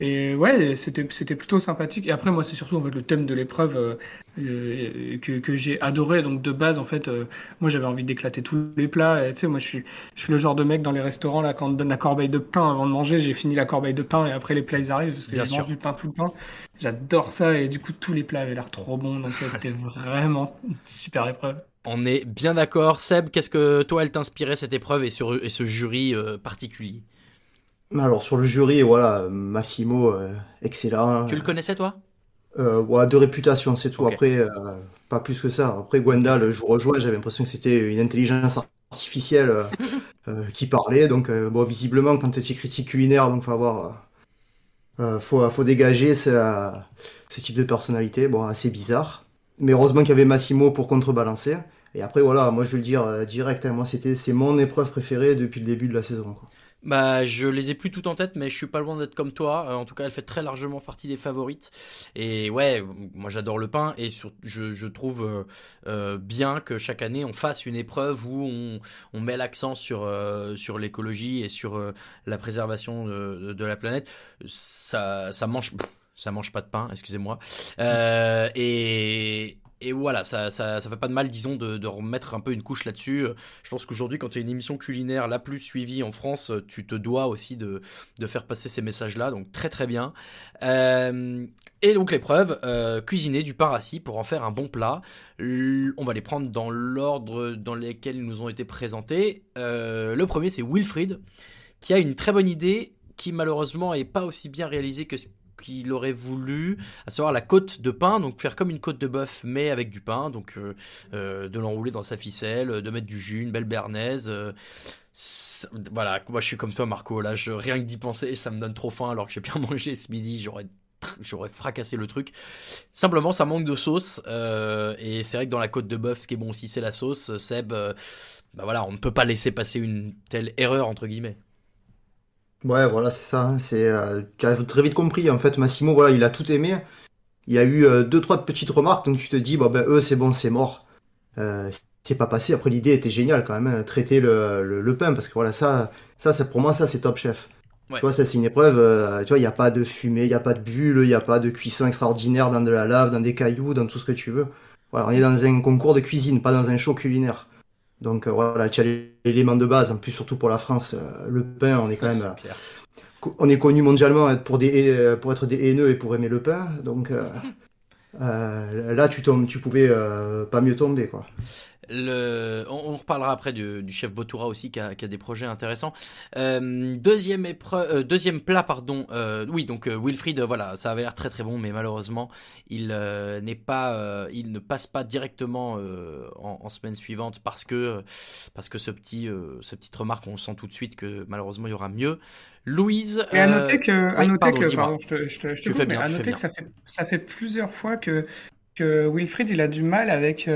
I: et ouais, c'était, c'était plutôt sympathique. Et après, moi, c'est surtout en fait le thème de l'épreuve euh, euh, que, que j'ai adoré. Donc de base, en fait, euh, moi j'avais envie d'éclater tous les plats. Tu sais, moi je suis, je suis le genre de mec dans les restaurants là quand on te donne la corbeille de pain avant de manger, j'ai fini la corbeille de pain et après les plats ils arrivent parce que
H: Bien
I: je mange
H: sûr.
I: du pain tout le temps. J'adore ça et du coup tous les plats avaient l'air trop bons. Donc euh, c'était vraiment une super épreuve.
H: On est bien d'accord. Seb, qu'est-ce que toi elle t'inspirait cette épreuve et, sur, et ce jury euh, particulier?
J: Alors sur le jury, voilà, Massimo, euh, excellent.
H: Tu le connaissais toi?
J: Euh, ouais, de réputation, c'est tout. Après, euh, pas plus que ça. Après, Gwendal, je vous rejoins, j'avais l'impression que c'était une intelligence artificielle euh, qui parlait. Donc, bon, visiblement, quand tu es critique culinaire, donc faut avoir, faut, faut dégager ce, ce type de personnalité. Bon, assez bizarre. Mais heureusement qu'il y avait Massimo pour contrebalancer. Et après, voilà, moi je veux le dire direct, hein, moi c'était, c'est mon épreuve préférée depuis le début de la saison. quoi.
H: Bah, je les ai plus toutes en tête, mais je suis pas loin d'être comme toi. Euh, en tout cas, elle fait très largement partie des favorites. Et ouais, moi j'adore le pain et je, trouve euh, euh, bien que chaque année on fasse une épreuve où on, met l'accent sur sur l'écologie et sur la préservation de, de- la planète. Ça ça mange ça mange pas de pain, excusez-moi. Et et voilà, ça, ça, ça fait pas de mal, disons, de, remettre un peu une couche là-dessus. Je pense qu'aujourd'hui, quand tu as une émission culinaire la plus suivie en France, tu te dois aussi de, de faire passer ces messages-là. Donc très très bien. Euh, et donc l'épreuve, euh, cuisiner du pain rassis pour en faire un bon plat. On va les prendre dans l'ordre dans lequel ils nous ont été présentés. Euh, le premier, c'est Wilfried, qui a une très bonne idée, qui malheureusement est pas aussi bien réalisée que ce qu'il aurait voulu, à savoir la côte de pain, donc faire comme une côte de bœuf, mais avec du pain, donc euh, euh, de l'enrouler dans sa ficelle, de mettre du jus, une belle bernaise. euh, voilà, moi je suis comme toi Marco, là, je, rien que d'y penser, ça me donne trop faim, alors que j'ai bien mangé ce midi, j'aurais j'aurais fracassé le truc. Simplement, ça manque de sauce, euh, et c'est vrai que dans la côte de bœuf, ce qui est bon aussi, c'est la sauce. Seb, euh, bah voilà, on ne peut pas laisser passer une telle erreur, entre guillemets.
J: Ouais, voilà, c'est ça. hein, C'est, euh, tu as très vite compris. En fait, Massimo, voilà, il a tout aimé. Il y a eu euh, deux, trois petites remarques, donc tu te dis, bon, ben, eux, c'est bon, c'est mort. Euh, c'est pas passé. Après, l'idée était géniale quand même, hein, traiter le, le, le pain, parce que voilà, ça, ça, c'est pour moi, ça, c'est top chef.
H: Ouais.
J: Tu vois, ça, c'est une épreuve. euh, tu vois, il n'y a pas de fumée, il n'y a pas de bulle, il n'y a pas de cuisson extraordinaire dans de la lave, dans des cailloux, dans tout ce que tu veux. Voilà, on est dans un concours de cuisine, pas dans un show culinaire. Donc euh, voilà, tu as l'élément de base. En plus, surtout pour la France, euh, le pain, on est quand même.
H: Clair.
J: co- on est connu mondialement pour, des, euh, pour être des haineux et pour aimer le pain. Donc euh, là, tu, tombes, tu pouvais euh, pas mieux tomber. Quoi.
H: Le... On, on reparlera après du, du chef Botura aussi qui a, qui a des projets intéressants. Euh, deuxième épreuve, euh, deuxième plat pardon. Euh, oui donc Wilfried, voilà, ça avait l'air très très bon, mais malheureusement il n'est pas, il ne passe pas directement en, en semaine suivante parce que parce que ce petit, cette petite remarque, on sent tout de suite que malheureusement il y aura mieux. Louise.
I: Et à noter que, à noter
H: pardon,
I: que, pardon, je te, je te, je te
H: Tu
I: coupe,
H: fais
I: mais
H: bien,
I: à noter que ça fait, ça fait plusieurs fois que, que Wilfried, il a du mal avec,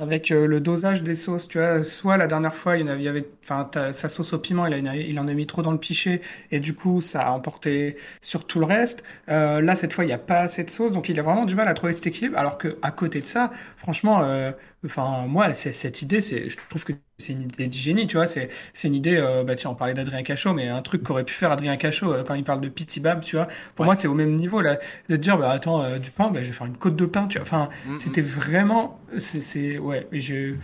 I: avec euh, le dosage des sauces, tu vois. Soit la dernière fois, il y en avait, enfin, sa sauce au piment, il, a- il en a mis trop dans le pichet, et du coup, ça a emporté sur tout le reste. Euh, là, cette fois, il n'y a pas assez de sauce, donc il a vraiment du mal à trouver cet équilibre, alors que à côté de ça, franchement, euh, enfin, moi, cette idée, c'est, je trouve que c'est une idée de génie, tu vois. C'est, c'est une idée, bah tiens, on parlait d'Adrien Cachot, mais un truc qu'aurait pu faire Adrien Cachot quand il parle de pitibab, tu vois. Pour moi, c'est au même niveau, là, de dire, bah attends, du pain, bah, je vais faire une côte de pain, tu vois. Enfin,
H: Mm,
I: c'était vraiment, c'est, c'est, ouais, je,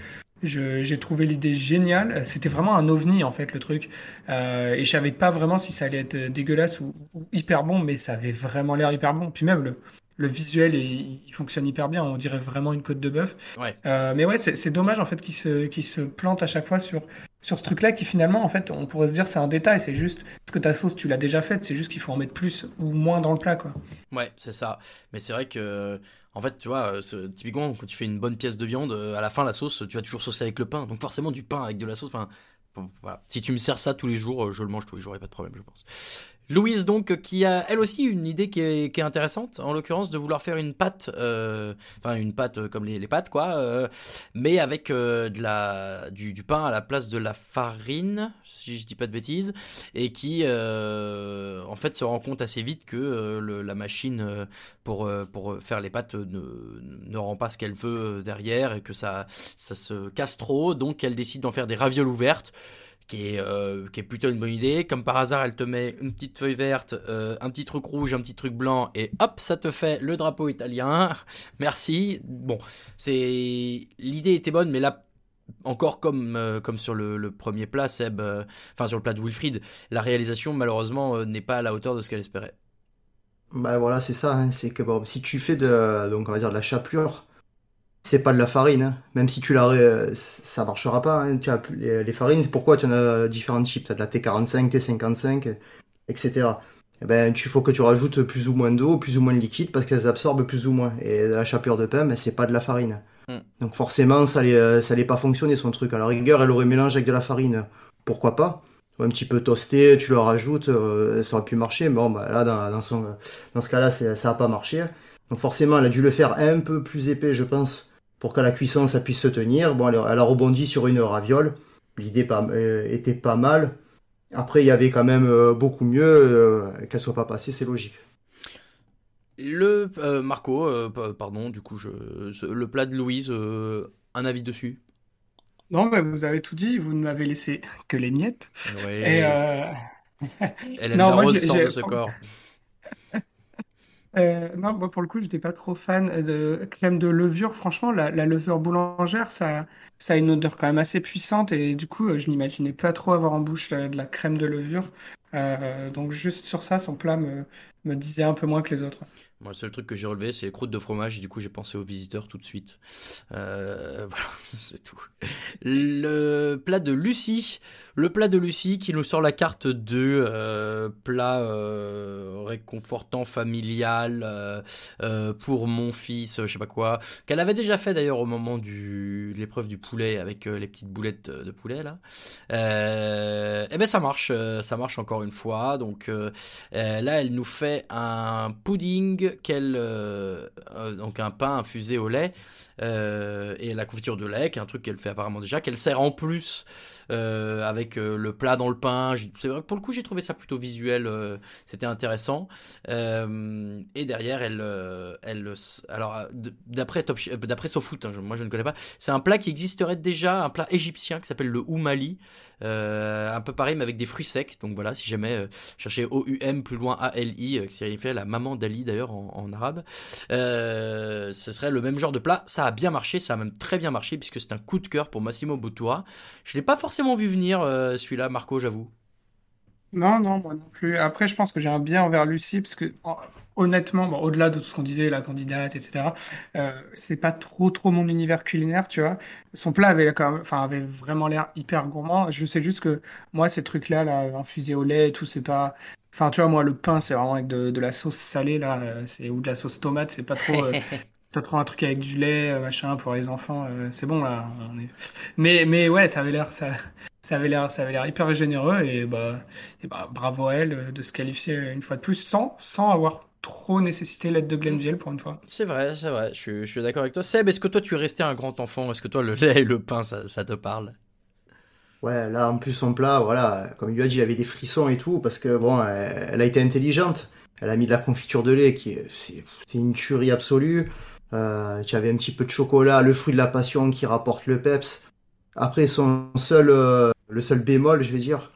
I: j'ai trouvé l'idée géniale. C'était vraiment un ovni, en fait, le truc. Euh, et je savais pas vraiment si ça allait être dégueulasse ou, ou hyper bon, mais ça avait vraiment l'air hyper bon. Puis même, le, le visuel, il, il fonctionne hyper bien. On dirait vraiment une côte de bœuf.
H: Ouais.
I: Euh, mais ouais, c'est c'est dommage, en fait, qu'il se, qu'il se plante à chaque fois sur, sur ce truc-là, qui finalement, en fait, on pourrait se dire c'est un détail. C'est juste parce que ta sauce, tu l'as déjà faite. C'est juste qu'il faut en mettre plus ou moins dans le plat, quoi.
H: Ouais, c'est ça. Mais c'est vrai que, en fait, tu vois, euh, typiquement, quand tu fais une bonne pièce de viande, euh, à la fin, la sauce, tu vas toujours saucer avec le pain. Donc forcément, du pain avec de la sauce. Enfin. Si tu me sers ça tous les jours, euh, je le mange tous les jours, a pas de problème, je pense. Louise, donc, qui a elle aussi une idée qui est, intéressante, en l'occurrence, de vouloir faire une pâte, euh, enfin une pâte euh, comme les, pâtes, quoi, euh, mais avec euh, de la, du, du pain à la place de la farine, si je dis pas de bêtises, et qui, euh, en fait, se rend compte assez vite que euh, la machine pour, pour faire les pâtes ne, ne rend pas ce qu'elle veut derrière et que ça, ça se casse trop, donc elle décide d'en faire des ravioles ouvertes qui est, euh, qui est plutôt une bonne idée. Comme par hasard, elle te met une petite feuille verte, euh, un petit truc rouge, un petit truc blanc, et hop, ça te fait le drapeau italien. Merci. Bon, c'est l'idée était bonne, mais là. Encore comme, euh, comme sur le, premier plat, Seb, enfin sur le plat de Wilfried, la réalisation malheureusement n'est pas à la hauteur de ce qu'elle espérait.
J: Bah voilà, c'est ça. hein, c'est que bon, si tu fais de, donc on va dire de la chapelure, c'est pas de la farine. hein. Même si tu la, ça marchera pas. hein. Tu as les, les farines, pourquoi tu en as différents types? Tu as de la T45, T55, etc. eh ben, tu faut que tu rajoutes plus ou moins d'eau, plus ou moins de liquide, parce qu'elles absorbent plus ou moins. Et la chapelure de pain, ben, c'est pas de la farine.
H: Mm.
J: Donc forcément, ça allait, ça pas fonctionner son truc. À la rigueur, elle aurait mélangé avec de la farine. Pourquoi pas? Un petit peu toasté, tu le rajoutes, euh, ça aurait pu marcher. Bon, bah, là, dans, dans, son, dans ce cas-là, ça a pas marché. Donc forcément, elle a dû le faire un peu plus épais, je pense, pour qu'à la cuisson, ça puisse se tenir. Bon, elle, elle a rebondi sur une raviole. L'idée pas- euh, était pas mal. Après, il y avait quand même euh, beaucoup mieux. euh, qu'elle soit pas passée, c'est logique.
H: Le euh, Marco, euh, pa- pardon, du coup, je, le plat de Louise, euh, un avis dessus?
I: Non, mais vous avez tout dit, vous ne m'avez laissé que les miettes.
H: Ouais.
I: Et euh,
H: Hélène
I: non, moi,
H: Darroze
I: j'ai-
H: sort de
I: j'ai-
H: ce corps.
I: Euh, non, moi pour le coup, j'étais pas trop fan de crème de levure. Franchement, la, levure boulangère, ça, ça a une odeur quand même assez puissante et du coup, euh, je m'imaginais pas trop avoir en bouche euh, de la crème de levure. Euh, donc juste sur ça, son plat me disait un peu moins que les autres.
H: Moi, le seul truc que j'ai relevé, c'est les croûtes de fromage, du coup, j'ai pensé aux visiteurs tout de suite. Euh, voilà, c'est tout. Le plat de Lucie, le plat de Lucie qui nous sort la carte de euh, plat euh, réconfortant familial pour mon fils, je sais pas quoi, qu'elle avait déjà fait d'ailleurs au moment de l'épreuve du poulet avec les petites boulettes de poulet là. Et ben ça marche, ça marche encore une fois. Donc là, elle nous fait un pudding qu'elle euh, euh, donc un pain infusé au lait euh, et la confiture de lait, qui est un truc qu'elle fait apparemment déjà, qu'elle sert en plus euh, avec le plat dans le pain. Vrai pour le coup, j'ai trouvé ça plutôt visuel, c'était intéressant. Et derrière, elle, elle, alors d'après Top, d'après SoFoot, hein, moi je ne connais pas, c'est un plat qui existerait déjà, un plat égyptien qui s'appelle le oumali, euh, un peu pareil mais avec des fruits secs. Donc voilà, si jamais euh, cherchez O-U-M plus loin A-L-I, euh, qui signifie la maman d'Ali d'ailleurs en, arabe, euh, ce serait le même genre de plat. Ça a bien marché, ça a même très bien marché puisque c'est un coup de cœur pour Massimo Bottura. Je l'ai pas forcément vu venir euh, celui-là, Marco, j'avoue.
I: Non, non, moi non plus. Après, je pense que j'ai un bien envers Lucie, parce que honnêtement, bon, au-delà de ce qu'on disait, la candidate, etc., euh, c'est pas trop, trop mon univers culinaire, tu vois. Son plat avait, quand même- enfin, avait vraiment l'air hyper gourmand. Je sais juste que moi, ces trucs-là, là, infusés au lait et tout, c'est pas. Enfin, tu vois, moi, le pain, c'est vraiment avec de, de la sauce salée, là, c'est, ou de la sauce tomate, c'est pas trop. euh, T'as trop un truc avec du lait, euh, machin, pour les enfants, euh, c'est bon là. on est- Mais, mais ouais, ça avait l'air, ça, ça avait l'air, ça avait l'air hyper généreux et bah, et bah, bravo à elle euh, de se qualifier une fois de plus sans, sans avoir trop nécessité l'aide de Glenville pour une fois.
H: C'est vrai, c'est vrai, je, suis- je suis d'accord avec toi. Seb, est-ce que toi tu es resté un grand enfant? Est-ce que toi le lait et le pain, ça, ça te parle?
J: Ouais, là, en plus, son plat, voilà, comme il lui a dit, il avait des frissons et tout, parce que, bon, elle, elle a été intelligente. Elle a mis de la confiture de lait, qui est, c'est, c'est une tuerie absolue. Euh, tu avais un petit peu de chocolat, le fruit de la passion qui rapporte le peps. Après, son seul, euh, le seul bémol, je vais dire,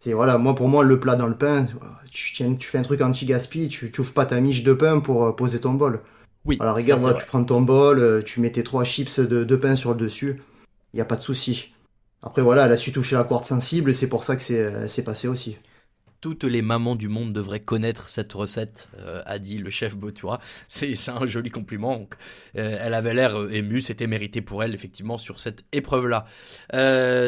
J: c'est, voilà, moi, pour moi, le plat dans le pain, tu, tiens, tu fais un truc anti-gaspi, tu, tu ouvres pas ta miche de pain pour euh, poser ton bol.
H: Oui, ça,
J: rigueur,
H: c'est
J: voilà, tu prends ton bol, euh, tu mets tes trois chips de, de pain sur le dessus, il n'y a pas de souci. Après, voilà, elle a su toucher la corde sensible c'est pour ça que c'est euh, c'est passé aussi.
H: Toutes les mamans du monde devraient connaître cette recette, euh, a dit le chef Botura. C'est un joli compliment. Euh, elle avait l'air euh, émue, c'était mérité pour elle, effectivement, sur cette épreuve-là.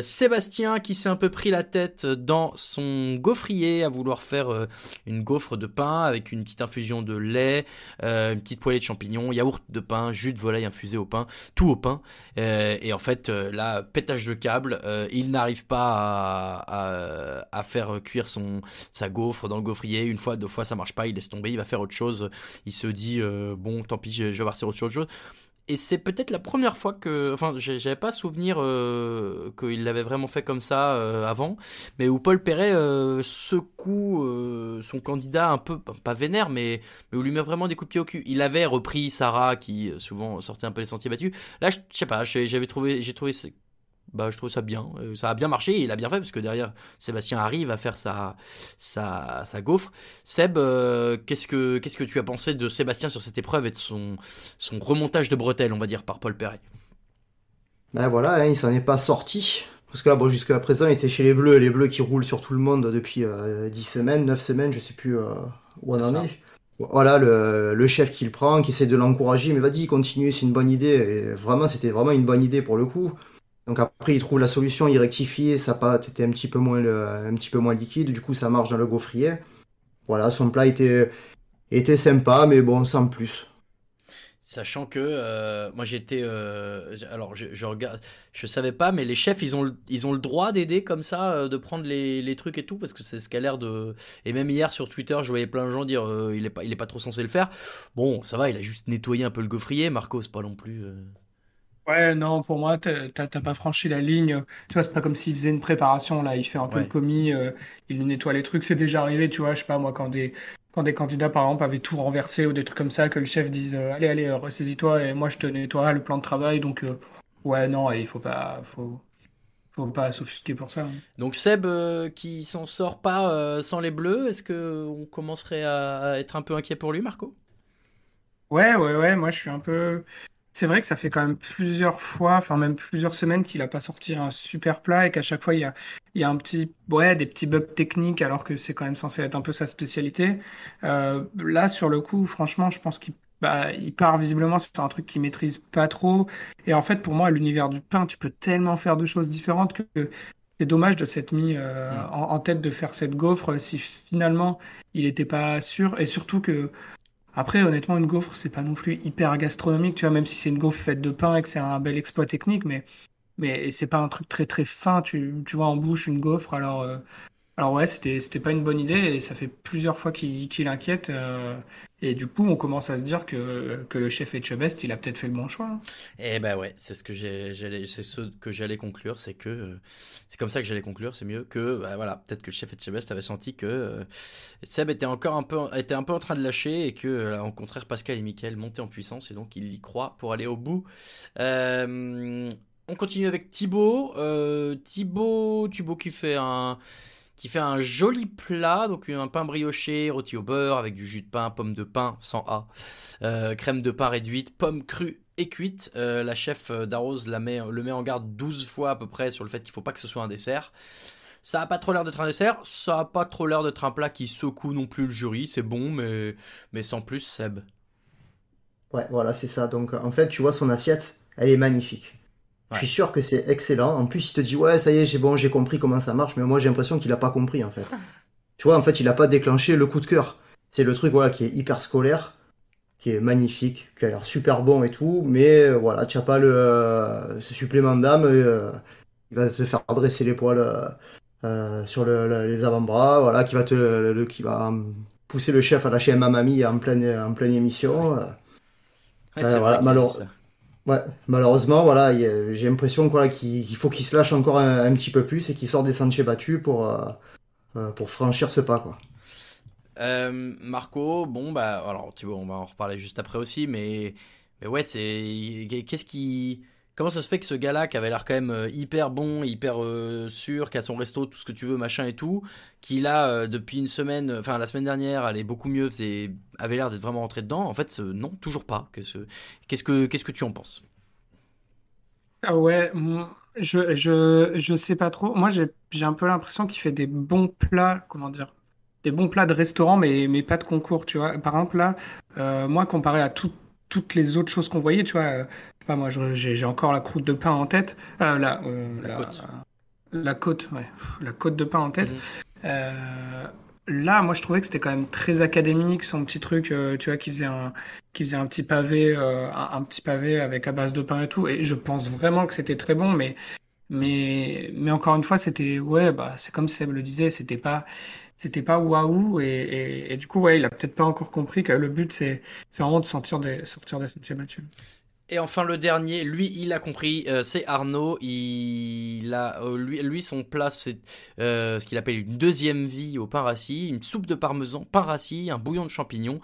H: Sébastien, qui s'est un peu pris la tête dans son gaufrier à vouloir faire une gaufre de pain avec une petite infusion de lait, une petite poêlée de champignons, yaourt de pain, jus de volaille infusé au pain, tout au pain. Et en fait, là, pétage de câble, il n'arrive pas à faire cuire son sa gaufre dans le gaufrier. Une fois, deux fois, ça marche pas, il laisse tomber, il va faire autre chose. Il se dit, euh, bon, tant pis, je, vais partir sur autre chose. Et c'est peut-être la première fois que, enfin, j'avais pas souvenir euh, qu'il l'avait vraiment fait comme ça euh, avant, mais où Paul Perret secoue son candidat un peu, pas vénère, mais, mais où lui met vraiment des coups de pied au cul. Il avait repris Sarah, qui souvent sortait un peu les sentiers battus. Là, je sais pas, j'avais trouvé, j'ai trouvé, bah, je trouve ça bien. Euh, Ça a bien marché et il a bien fait parce que derrière, Sébastien arrive à faire sa, sa, sa gaufre. Seb, euh, qu'est-ce que, qu'est-ce que tu as pensé de Sébastien sur cette épreuve et de son, son remontage de bretelles, on va dire, par Paul Perret?
J: Ben voilà, hein, il s'en est pas sorti. Parce que là, bon, jusqu'à présent, il était chez les Bleus, les Bleus qui roulent sur tout le monde depuis euh, 10 semaines, 9 semaines, je sais plus euh, où on en est. Voilà, le, le chef qui le prend, qui essaie de l'encourager, mais vas-y, continue, c'est une bonne idée. Et vraiment, c'était vraiment une bonne idée pour le coup. Donc après, il trouve la solution, il rectifie, sa pâte était un petit peu moins, liquide, du coup, ça marche dans le gaufrier. voilà, son plat était, était sympa, mais bon, sans plus.
H: Sachant que euh, moi j'étais euh, alors je, regarde je savais pas mais les chefs ils ont le droit d'aider comme ça euh, de prendre les, trucs et tout parce que c'est ce qu'a l'air de et même hier sur Twitter je voyais plein de gens dire il est pas il est pas trop censé le faire bon ça va il a juste nettoyé un peu le gaufrier Marco c'est pas non plus
I: Ouais, non, pour moi, t'as pas franchi la ligne. Tu vois, c'est pas comme s'il faisait une préparation, là. Il fait un peu de commis, il nettoie les trucs. C'est déjà arrivé, tu vois, je sais pas, moi, quand des, quand des candidats, par exemple, avaient tout renversé ou des trucs comme ça, que le chef dise euh, Allez, allez, ressaisis-toi et moi je te nettoie le plan de travail. Donc, euh, ouais, non, il faut pas, faut, faut pas s'offusquer pour ça. Hein.
H: Donc, Seb euh, qui s'en sort pas sans les bleus, est-ce qu'on commencerait à, être un peu inquiet pour lui, Marco?
I: Ouais, ouais, ouais, moi je suis un peu. C'est vrai que ça fait quand même plusieurs fois, enfin même plusieurs semaines qu'il n'a pas sorti un super plat et qu'à chaque fois il y a, il y a un petit, ouais, des petits bugs techniques alors que c'est quand même censé être un peu sa spécialité. Euh, là, sur le coup, franchement, je pense qu'il bah, il part visiblement sur un truc qu'il maîtrise pas trop. Et en fait, pour moi, l'univers du pain, tu peux tellement faire de choses différentes que c'est dommage de s'être mis euh, mm. en, en, tête de faire cette gaufre si finalement il n'était pas sûr. Et surtout que après, honnêtement, une gaufre, c'est pas non plus hyper gastronomique, tu vois, même si c'est une gaufre faite de pain et que c'est un bel exploit technique, mais, mais c'est pas un truc très très fin, tu, tu vois en bouche une gaufre, alors, euh, alors ouais, c'était, pas une bonne idée et ça fait plusieurs fois qu'il, qu'il inquiète. Euh, et du coup, on commence à se dire que, que le chef Etchebest, il a peut-être fait le bon choix. Hein.
H: Eh ben ouais, c'est ce que j'ai, c'est ce que j'allais conclure, c'est que euh, c'est comme ça que j'allais conclure, c'est mieux que bah, voilà, peut-être que le chef Etchebest avait senti que euh, Seb était encore un peu était un peu en train de lâcher et que au contraire Pascal et Mickaël montaient en puissance et donc il y croit pour aller au bout. on continue avec Thibaut, Thibaut, Thibaut qui fait un qui fait un joli plat, donc un pain brioché, rôti au beurre avec du jus de pain, pomme de pain sans A, euh, crème de pain réduite, pommes crues et cuites. Euh, la chef euh, d'Arose le met en garde 12 fois à peu près sur le fait qu'il faut pas que ce soit un dessert. Ça a pas trop l'air d'être un dessert, ça a pas trop l'air d'être un plat qui secoue non plus le jury, c'est bon, mais, mais sans plus, Seb.
J: Ouais, voilà, c'est ça. Donc en fait, tu vois, son assiette, elle est magnifique. Je suis sûr que c'est excellent. En plus, il te dit ouais, ça y est, j'ai bon, j'ai compris comment ça marche, mais moi j'ai l'impression qu'il a pas compris en fait. tu vois, en fait, il a pas déclenché le coup de cœur. C'est le truc voilà qui est hyper scolaire, qui est magnifique, qui a l'air super bon et tout, mais euh, voilà, tu n'as pas le euh, ce supplément d'âme. Euh, il va se faire dresser les poils sur les avant-bras, voilà, qui va te le, qui va pousser le chef à lâcher un mamie en pleine en pleine émission.
H: Ouais, voilà, malheureusement
J: Malheureusement, voilà, j'ai l'impression qu'il faut qu'il se lâche encore un, petit peu plus et qu'il sort des sentiers battus pour, euh, euh, pour franchir ce pas.
H: Euh, Marco, bon, bah, alors, Thibaut, on va en reparler juste après aussi, mais, mais ouais, c'est. Qu'est-ce qui. Comment ça se fait que ce gars-là, qui avait l'air quand même hyper bon, hyper sûr, qui a son resto, tout ce que tu veux, machin et tout, qui là, depuis une semaine, enfin la semaine dernière, allait beaucoup mieux, avait l'air d'être vraiment rentré dedans, en fait, non, toujours pas. Qu'est-ce que, qu'est-ce que tu en penses?
I: Ah ouais, je, je, je sais pas trop. Moi, j'ai, un peu l'impression qu'il fait des bons plats, comment dire, des bons plats de restaurant, mais, mais pas de concours, tu vois. Par exemple, là, euh, moi, comparé à toutes les autres choses qu'on voyait, tu vois, euh, pas, moi, j'ai, encore la croûte de pain en tête. Euh, la,
H: la, côte.
I: La côte, ouais. La côte de pain en tête. Mhm là, moi, je trouvais que c'était quand même très académique, son petit truc, euh, tu vois, qui faisait un, qui faisait un petit pavé, euh, un, petit pavé avec à base de pain et tout. Et je pense vraiment que c'était très bon, mais, mais, mais encore une fois, c'était, ouais, bah, c'est comme Seb le disait, c'était pas, c'était pas waouh. Et, et, du coup, ouais, il a peut-être pas encore compris que le but, c'est, c'est vraiment de sortir des, sortir des sentiers battus.
H: Et enfin le dernier, lui il a compris, euh, c'est Arnaud. Il a euh, lui, son plat c'est euh, ce qu'il appelle une deuxième vie au pain rassis, une soupe de parmesan, pain rassis, un bouillon de champignons.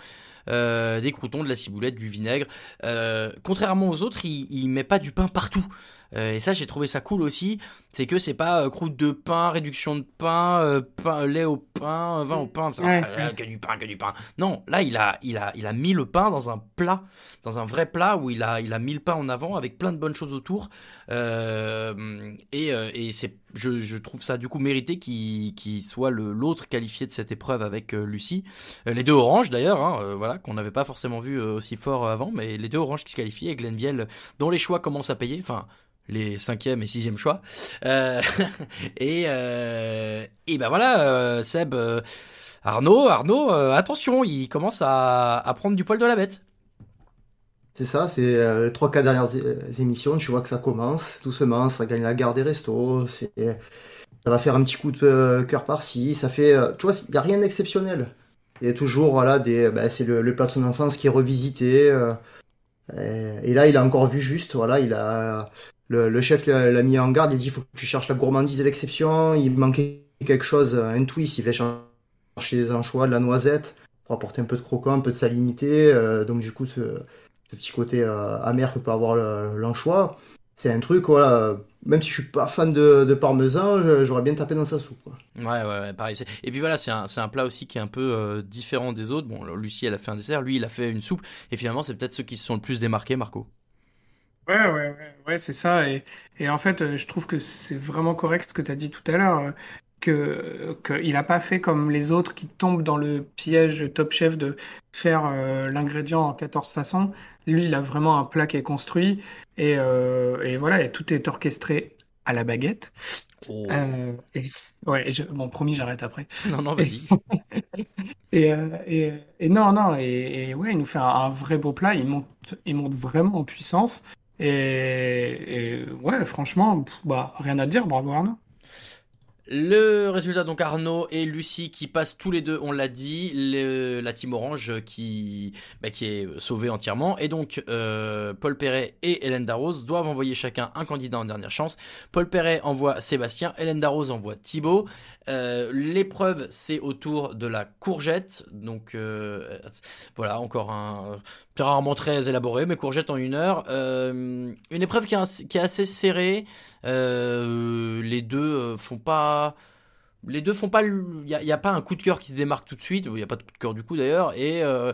H: des croutons, de la ciboulette, du vinaigre. contrairement aux autres, il, il met pas du pain partout. Euh, et ça, j'ai trouvé ça cool aussi. C'est que c'est pas euh, croûte de pain, réduction de pain, euh, pain, lait au pain, vin au pain, que du pain, que du pain. Non, là, il a, il a, il a mis le pain dans un plat, dans un vrai plat où il a, il a mis le pain en avant avec plein de bonnes choses autour. et, et c'est, je, je, trouve ça du coup mérité qu'il qu soit l'autre qualifié de cette épreuve avec Lucie. les deux oranges d'ailleurs, hein, voilà, qu'on n'avait pas forcément vu aussi fort avant, mais les deux oranges qui se qualifient et dont les choix commencent à payer. Enfin, les cinquième et sixième choix. Euh, et, euh, et ben voilà, euh, Seb. Euh, Arnaud, Arnaud, euh, attention, il commence à, à prendre du poil de la bête.
J: C'est ça, c'est euh, trois, quatre dernières é- émissions, tu vois que ça commence doucement, ça gagne la gare des restos, ça va faire un petit coup de euh, cœur par-ci, ça fait, euh, tu vois, il n'y a rien d'exceptionnel. Il a toujours, voilà, bah, c'est le, le plat de son enfance qui est revisité, euh, et, et là, il a encore vu juste, voilà, il a, le, chef l'a mis en garde, il dit, faut que tu cherches la gourmandise et l'exception, il manquait quelque chose, un twist, il va chercher des anchois, de la noisette, pour apporter un peu de croquant, un peu de salinité, euh, donc du coup, ce, ce petit côté euh, amer que peut avoir l'anchois. C'est un truc, voilà, euh, même si je suis pas fan de, de parmesan, j'aurais bien tapé dans sa soupe. quoi.
H: Ouais, ouais, ouais, pareil. c'est- Et puis voilà, c'est un, c'est un plat aussi qui est un peu euh, différent des autres. Bon, alors, Lucie, elle a fait un dessert, lui, il a fait une soupe. Et finalement, c'est peut-être ceux qui se sont le plus démarqués, Marco.
I: Ouais, ouais, ouais, ouais, c'est ça. Et, et en fait, je trouve que c'est vraiment correct ce que tu as dit tout à l'heure, que, que il a pas fait comme les autres qui tombent dans le piège Top Chef de faire euh, l'ingrédient en 14 façons. Lui, il a vraiment un plat qui est construit et, euh, et voilà, et tout est orchestré à la baguette.
H: Oh.
I: Euh, et, ouais, je, bon, promis, j'arrête après.
H: Non, non, vas-y.
I: Et, et, et non, non, et, ouais, il nous fait un, un vrai beau plat. Il monte, il monte vraiment en puissance. Et, et ouais, franchement, pff, bah, rien à dire. Bravo Arnaud.
H: Le résultat, donc Arnaud et Lucie qui passent tous les deux, on l'a dit, le- la team orange qui, bah, qui est sauvée entièrement. Et donc, euh, Paul Perret et Hélène Darroze doivent envoyer chacun un candidat en dernière chance. Paul Perret envoie Sébastien, Hélène Darroze envoie Thibaut. Euh, L'épreuve, c'est autour de la courgette. Donc, euh, voilà, encore un. Rarement très élaboré, mais courgette en une heure. Euh, une épreuve qui qui est assez serrée. Euh, les deux euh, font pas. Les deux font pas. Il n'y a, a pas un coup de cœur qui se démarque tout de suite. Il n'y a pas de coup de cœur du coup d'ailleurs. Et euh,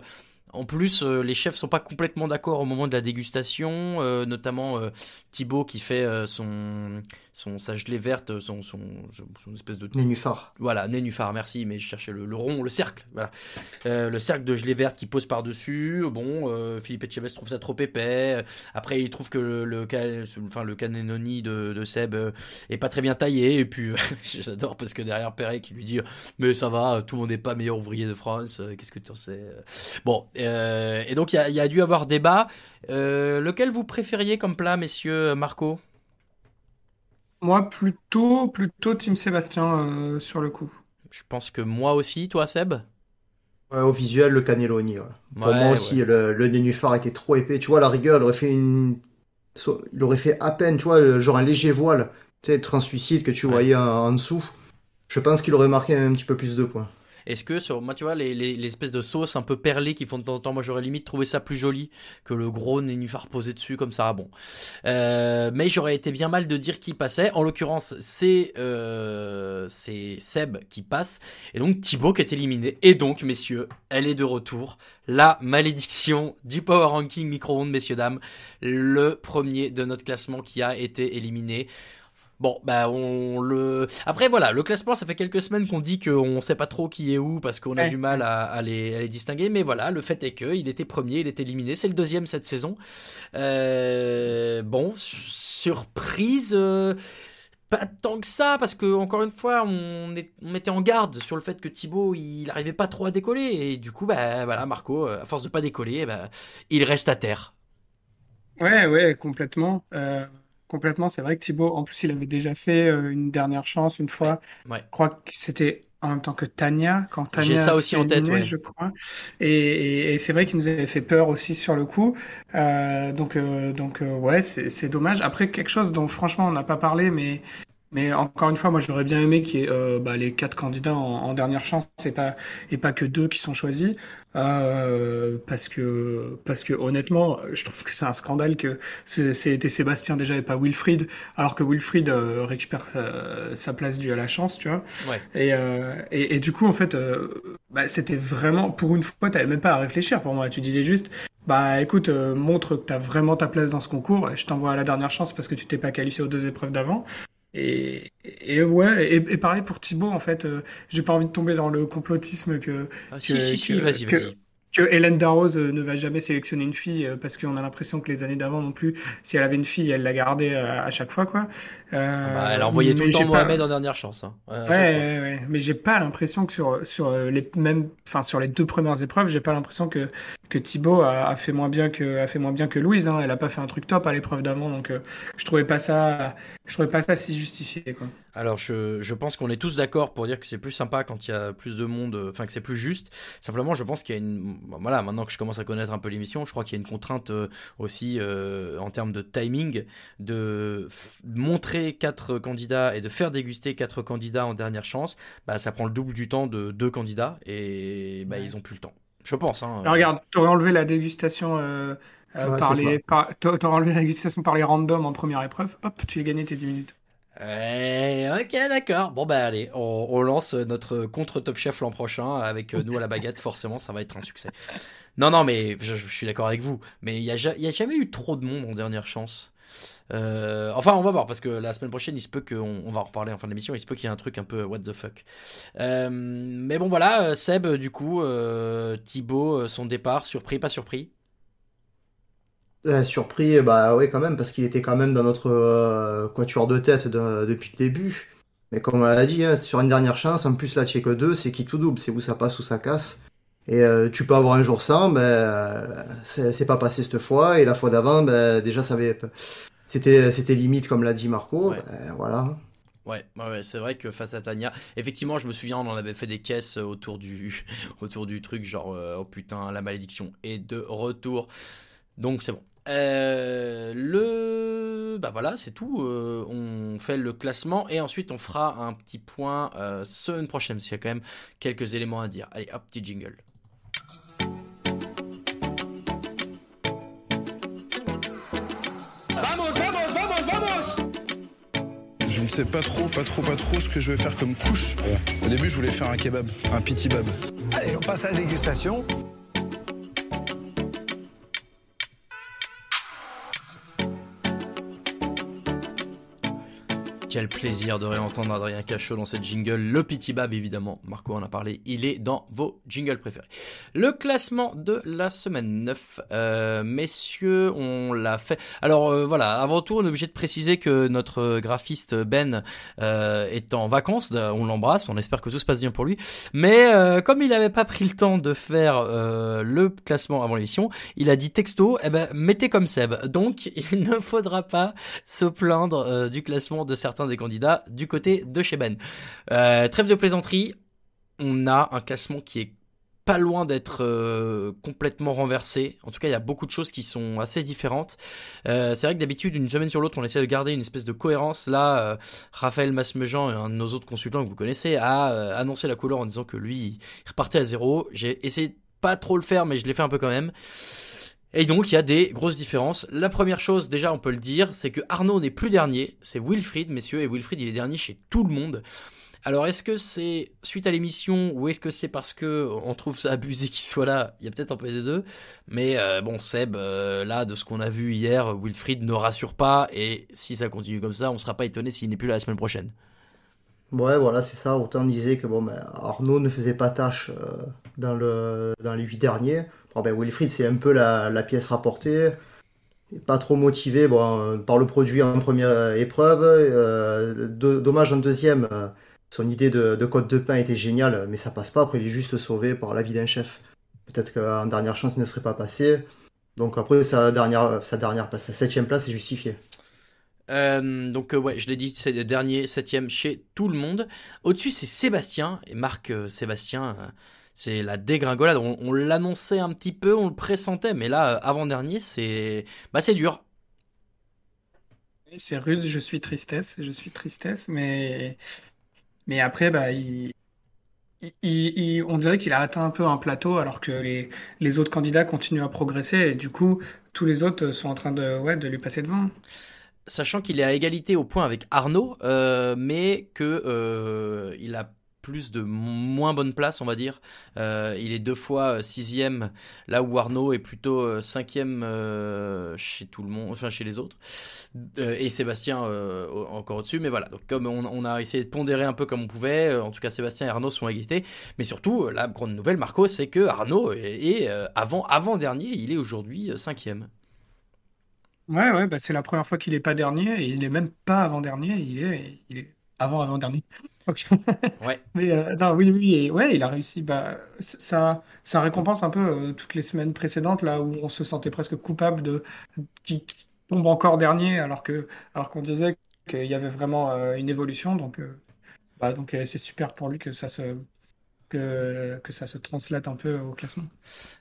H: en plus, euh, les chefs sont pas complètement d'accord au moment de la dégustation. euh, notamment euh, Thibaut qui fait euh, son, son sa gelée verte, son, son, espèce de
J: Nénuphar.
H: voilà, nénuphar, merci, mais je cherchais le, le rond, le cercle, voilà. Le cercle de gelée verte qui pose par-dessus. Bon, euh, Philippe Etchebest trouve ça trop épais. Après, il trouve que le, le, enfin, le de, de Seb est pas très bien taillé. Et puis, j'adore parce que derrière Perret qui lui dit Mais ça va, tout le monde n'est pas meilleur ouvrier de France, qu'est-ce que tu en sais Bon, euh, et donc il y a, il y a dû avoir débat. Euh, lequel vous préfériez comme plat, messieurs Marco?
I: Moi, plutôt, plutôt Team Sébastien euh, sur le coup.
H: Je pense que moi aussi, toi, Seb?
J: Ouais, au visuel, le cannelloni. ouais. Pour
H: Ouais,
J: moi aussi, le, le nénuphar était trop épais. Tu vois, la rigueur, il aurait fait une. so- Il aurait fait à peine, tu vois, genre un léger voile, tu sais, le translucide que tu voyais en, en dessous. Je pense qu'il aurait marqué un petit peu plus de points.
H: Est-ce que sur moi tu vois les, les, les espèces de sauces un peu perlées qui font de temps en temps moi j'aurais limite trouvé ça plus joli que le gros nénuphar posé dessus comme ça. Bon. Euh, mais j'aurais été bien mal de dire qui passait. En l'occurrence c'est euh, c'est Seb qui passe. Et donc Thibaut qui est éliminé. Et donc messieurs elle est de retour. La malédiction du power ranking micro-ondes messieurs dames. Le premier de notre classement qui a été éliminé Bon, bah on le. Après voilà, le classement, ça fait quelques semaines qu'on dit qu'on sait pas trop qui est où parce qu'on a
I: Ouais.
H: du mal à, à les, à les distinguer. Mais voilà, le fait est que il était premier, il est éliminé, c'est le deuxième cette saison. Euh, bon, su- surprise. euh, Pas tant que ça, parce que encore une fois, on, est, on mettait en garde sur le fait que Thibaut, il arrivait pas trop à décoller, et du coup, bah voilà, Marco, à force de pas décoller, ben, il reste à terre.
I: Ouais, ouais, complètement. Euh, complètement, c'est vrai que Thibaut, en plus, il avait déjà fait euh, une dernière chance une fois.
H: Ouais.
I: Je crois que c'était en même temps que Tania, quand Tania
H: J'ai ça aussi en tête, ouais.
I: je crois. Et, et- et c'est vrai qu'il nous avait fait peur aussi sur le coup. Euh, donc, euh, donc euh, ouais, c'est dommage. Après, quelque chose dont franchement on n'a pas parlé, mais mais encore une fois, moi j'aurais bien aimé qu'il y ait euh, bah, les quatre candidats en, en dernière chance, et pas et pas que deux qui sont choisis. Euh, parce que parce que honnêtement, je trouve que c'est un scandale que c'est- c'était Sébastien déjà et pas Wilfried, alors que Wilfried euh, récupère sa, sa place due à la chance, tu vois.
H: Ouais.
I: Et, euh, et, et du coup, en fait, euh, bah, c'était vraiment, pour une fois, t'avais même pas à réfléchir pour moi. Tu disais juste, bah écoute, euh, montre que t'as vraiment ta place dans ce concours, et je t'envoie à la dernière chance parce que tu t'es pas qualifié aux deux épreuves d'avant. Et, et ouais, et, et pareil pour Thibaut, en fait, euh, j'ai pas envie de tomber dans le complotisme que,
H: Ah,
I: que,
H: si, si, si,
I: que-
H: vas-y,
I: que-
H: vas-y.
I: que Hélène Darroze euh, ne va jamais sélectionner une fille euh, parce qu'on a l'impression que les années d'avant non plus, si elle avait une fille, elle la gardait à chaque fois, quoi. Euh,
H: Bah, elle a envoyé tout le temps
I: pas-
H: Mohamed en dernière chance. hein. Ouais,
I: Ouais, mais j'ai pas l'impression que sur sur euh, les mêmes, enfin sur les deux premières épreuves, j'ai pas l'impression que que Thibaut a, a fait moins bien que a fait moins bien que Louise. Hein. Elle a pas fait un truc top à l'épreuve d'avant, donc euh, je trouvais pas ça, je trouvais pas ça si justifié quoi.
H: Alors je, je pense qu'on est tous d'accord pour dire que c'est plus sympa quand il y a plus de monde, enfin que c'est plus juste. Simplement, je pense qu'il y a une, voilà, maintenant que je commence à connaître un peu l'émission, je crois qu'il y a une contrainte aussi euh, en termes de timing, de montrer quatre candidats et de faire déguster quatre candidats en dernière chance. Bah ça prend le double du temps de deux candidats et bah ils ont plus le temps. Je pense. Hein.
I: Alors, regarde, t'aurais enlevé la dégustation euh, euh,
J: Ouais,
I: par les, par, enlevé la dégustation par les randoms en première épreuve. Hop, tu as gagné tes 10 minutes.
H: Ok, d'accord. Bon, bah allez, on, on lance notre contre Top Chef l'an prochain avec euh, nous à la baguette. Forcément, ça va être un succès. Non, non, mais je, je suis d'accord avec vous. Mais il n'y y a jamais eu trop de monde en dernière chance. Euh, enfin, on va voir parce que la semaine prochaine, il se peut qu'on on va en reparler en fin d'émission. Il se peut qu'il y ait un truc un peu what the fuck. Euh, mais bon, voilà, euh, Seb, du coup, euh, Thibaut, son départ, surpris, pas surpris?
J: Surpris, bah ouais, quand même, parce qu'il était quand même dans notre quatuor de tête de- depuis le début. Mais comme on l'a dit, hein, sur une dernière chance, en plus là, que deux, c'est qui tout double, c'est où ça passe ou ça casse. Et tu peux avoir un jour sans, ben, c'est c'est pas passé cette fois, et la fois d'avant, ben, déjà, ça avait, c'était, c'était limite, comme l'a dit Marco,
H: Ouais.
J: ben, voilà.
H: Ouais, c'est vrai que face à Tania, effectivement, je me souviens, on en avait fait des caisses autour du, autour du truc, genre, euh, oh putain, la malédiction est de retour. Donc c'est bon. Euh, le, bah voilà, c'est tout. Euh, on fait le classement et ensuite on fera un petit point euh, semaine prochaine, parce qu'il y a quand même quelques éléments à dire. Allez, hop, petit jingle.
M: Sais pas trop, pas trop, pas trop ce que je vais faire comme couche. Au début, je voulais faire un kebab, un piti bab.
C: Allez, on passe à la dégustation.
H: Quel plaisir de réentendre Adrien Cachot dans cette jingle. Le Pity Bab, évidemment. Marco en a parlé. Il est dans vos jingles préférés. Le classement de la semaine 9. Euh, messieurs, on l'a fait. Alors euh, voilà, avant tout, on est obligé de préciser que notre graphiste Ben euh, est en vacances. On l'embrasse. On espère que tout se passe bien pour lui. Mais euh, comme il n'avait pas pris le temps de faire euh, le classement avant l'émission, il a dit texto, eh ben, mettez comme Seb. Donc, il ne faudra pas se plaindre euh, du classement de certains des candidats du côté de chez Ben. Euh, trêve de plaisanterie, on a un classement qui est pas loin d'être euh, complètement renversé. En tout cas, il y a beaucoup de choses qui sont assez différentes. Euh, c'est vrai que d'habitude, une semaine sur l'autre, on essaie de garder une espèce de cohérence. Là, euh, Raphaël Masmejean, un de nos autres consultants que vous connaissez, a annoncé la couleur en disant que lui, il repartait à zéro. J'ai essayé de pas trop le faire, mais je l'ai fait un peu quand même. Et donc, il y a des grosses différences. La première chose, déjà, on peut le dire, c'est que Arnaud n'est plus dernier. C'est Wilfried, messieurs, et Wilfried, il est dernier chez tout le monde. Alors, est-ce que c'est suite à l'émission ou est-ce que c'est parce que on trouve ça abusé qu'il soit là? Il y a peut-être un peu des deux. Mais euh, bon, Seb, euh, là, de ce qu'on a vu hier, Wilfried ne rassure pas. Et si ça continue comme ça, on ne sera pas étonné s'il n'est plus là la semaine prochaine.
J: Ouais, voilà, c'est ça. Autant disait que bon, ben, Arnaud ne faisait pas tâche euh, dans, le, dans les huit derniers. Bon, ben, Wilfried, c'est un peu la, la pièce rapportée. Pas trop motivé bon, euh, par le produit en première épreuve. Euh, do- dommage en deuxième. euh, son idée de, de côte de pain était géniale, mais ça passe pas. Après, il est juste sauvé par l'avis d'un chef. Peut-être qu'en dernière chance, il ne serait pas passé. Donc après, sa dernière, sa dernière place, septième place est justifiée.
H: Donc ouais, je l'ai dit, c'est le dernier, septième chez tout le monde. Au-dessus, c'est Sébastien et Marc Sébastien. C'est la dégringolade. On, on l'annonçait un petit peu, on le pressentait, mais là, euh, avant dernier, c'est bah c'est dur.
I: C'est rude, je suis tristesse, je suis tristesse, mais mais après bah il, il- il- il- on dirait qu'il a atteint un peu un plateau alors que les les autres candidats continuent à progresser et du coup tous les autres sont en train de ouais de lui passer devant.
H: Sachant qu'il est à égalité au point avec Arnaud, euh, mais que euh, il a plus de moins bonne place, on va dire. Euh, il est deux fois euh, sixième, là où Arnaud est plutôt euh, cinquième chez tout le monde, enfin chez les autres. Et Sébastien encore au-dessus. Mais voilà, comme on, a essayé de pondérer un peu comme on pouvait, en tout cas Sébastien et Arnaud sont à égalité. Mais surtout, la grande nouvelle, Marco, c'est que Arnaud est, avant avant dernier, il est aujourd'hui cinquième.
I: Ouais, ouais, bah c'est la première fois qu'il est pas dernier et il est même pas avant-dernier, il est, il est avant-avant-dernier.
H: Ouais.
I: Mais euh, non, oui, oui, et ouais, il a réussi. Bah, ça, ça récompense un peu euh, toutes les semaines précédentes là où on se sentait presque coupable de qui, qui tombe encore dernier alors que alors qu'on disait qu'il y avait vraiment euh, une évolution. Donc, euh, bah, donc euh, c'est super pour lui que ça se que, que ça se translate un peu au classement.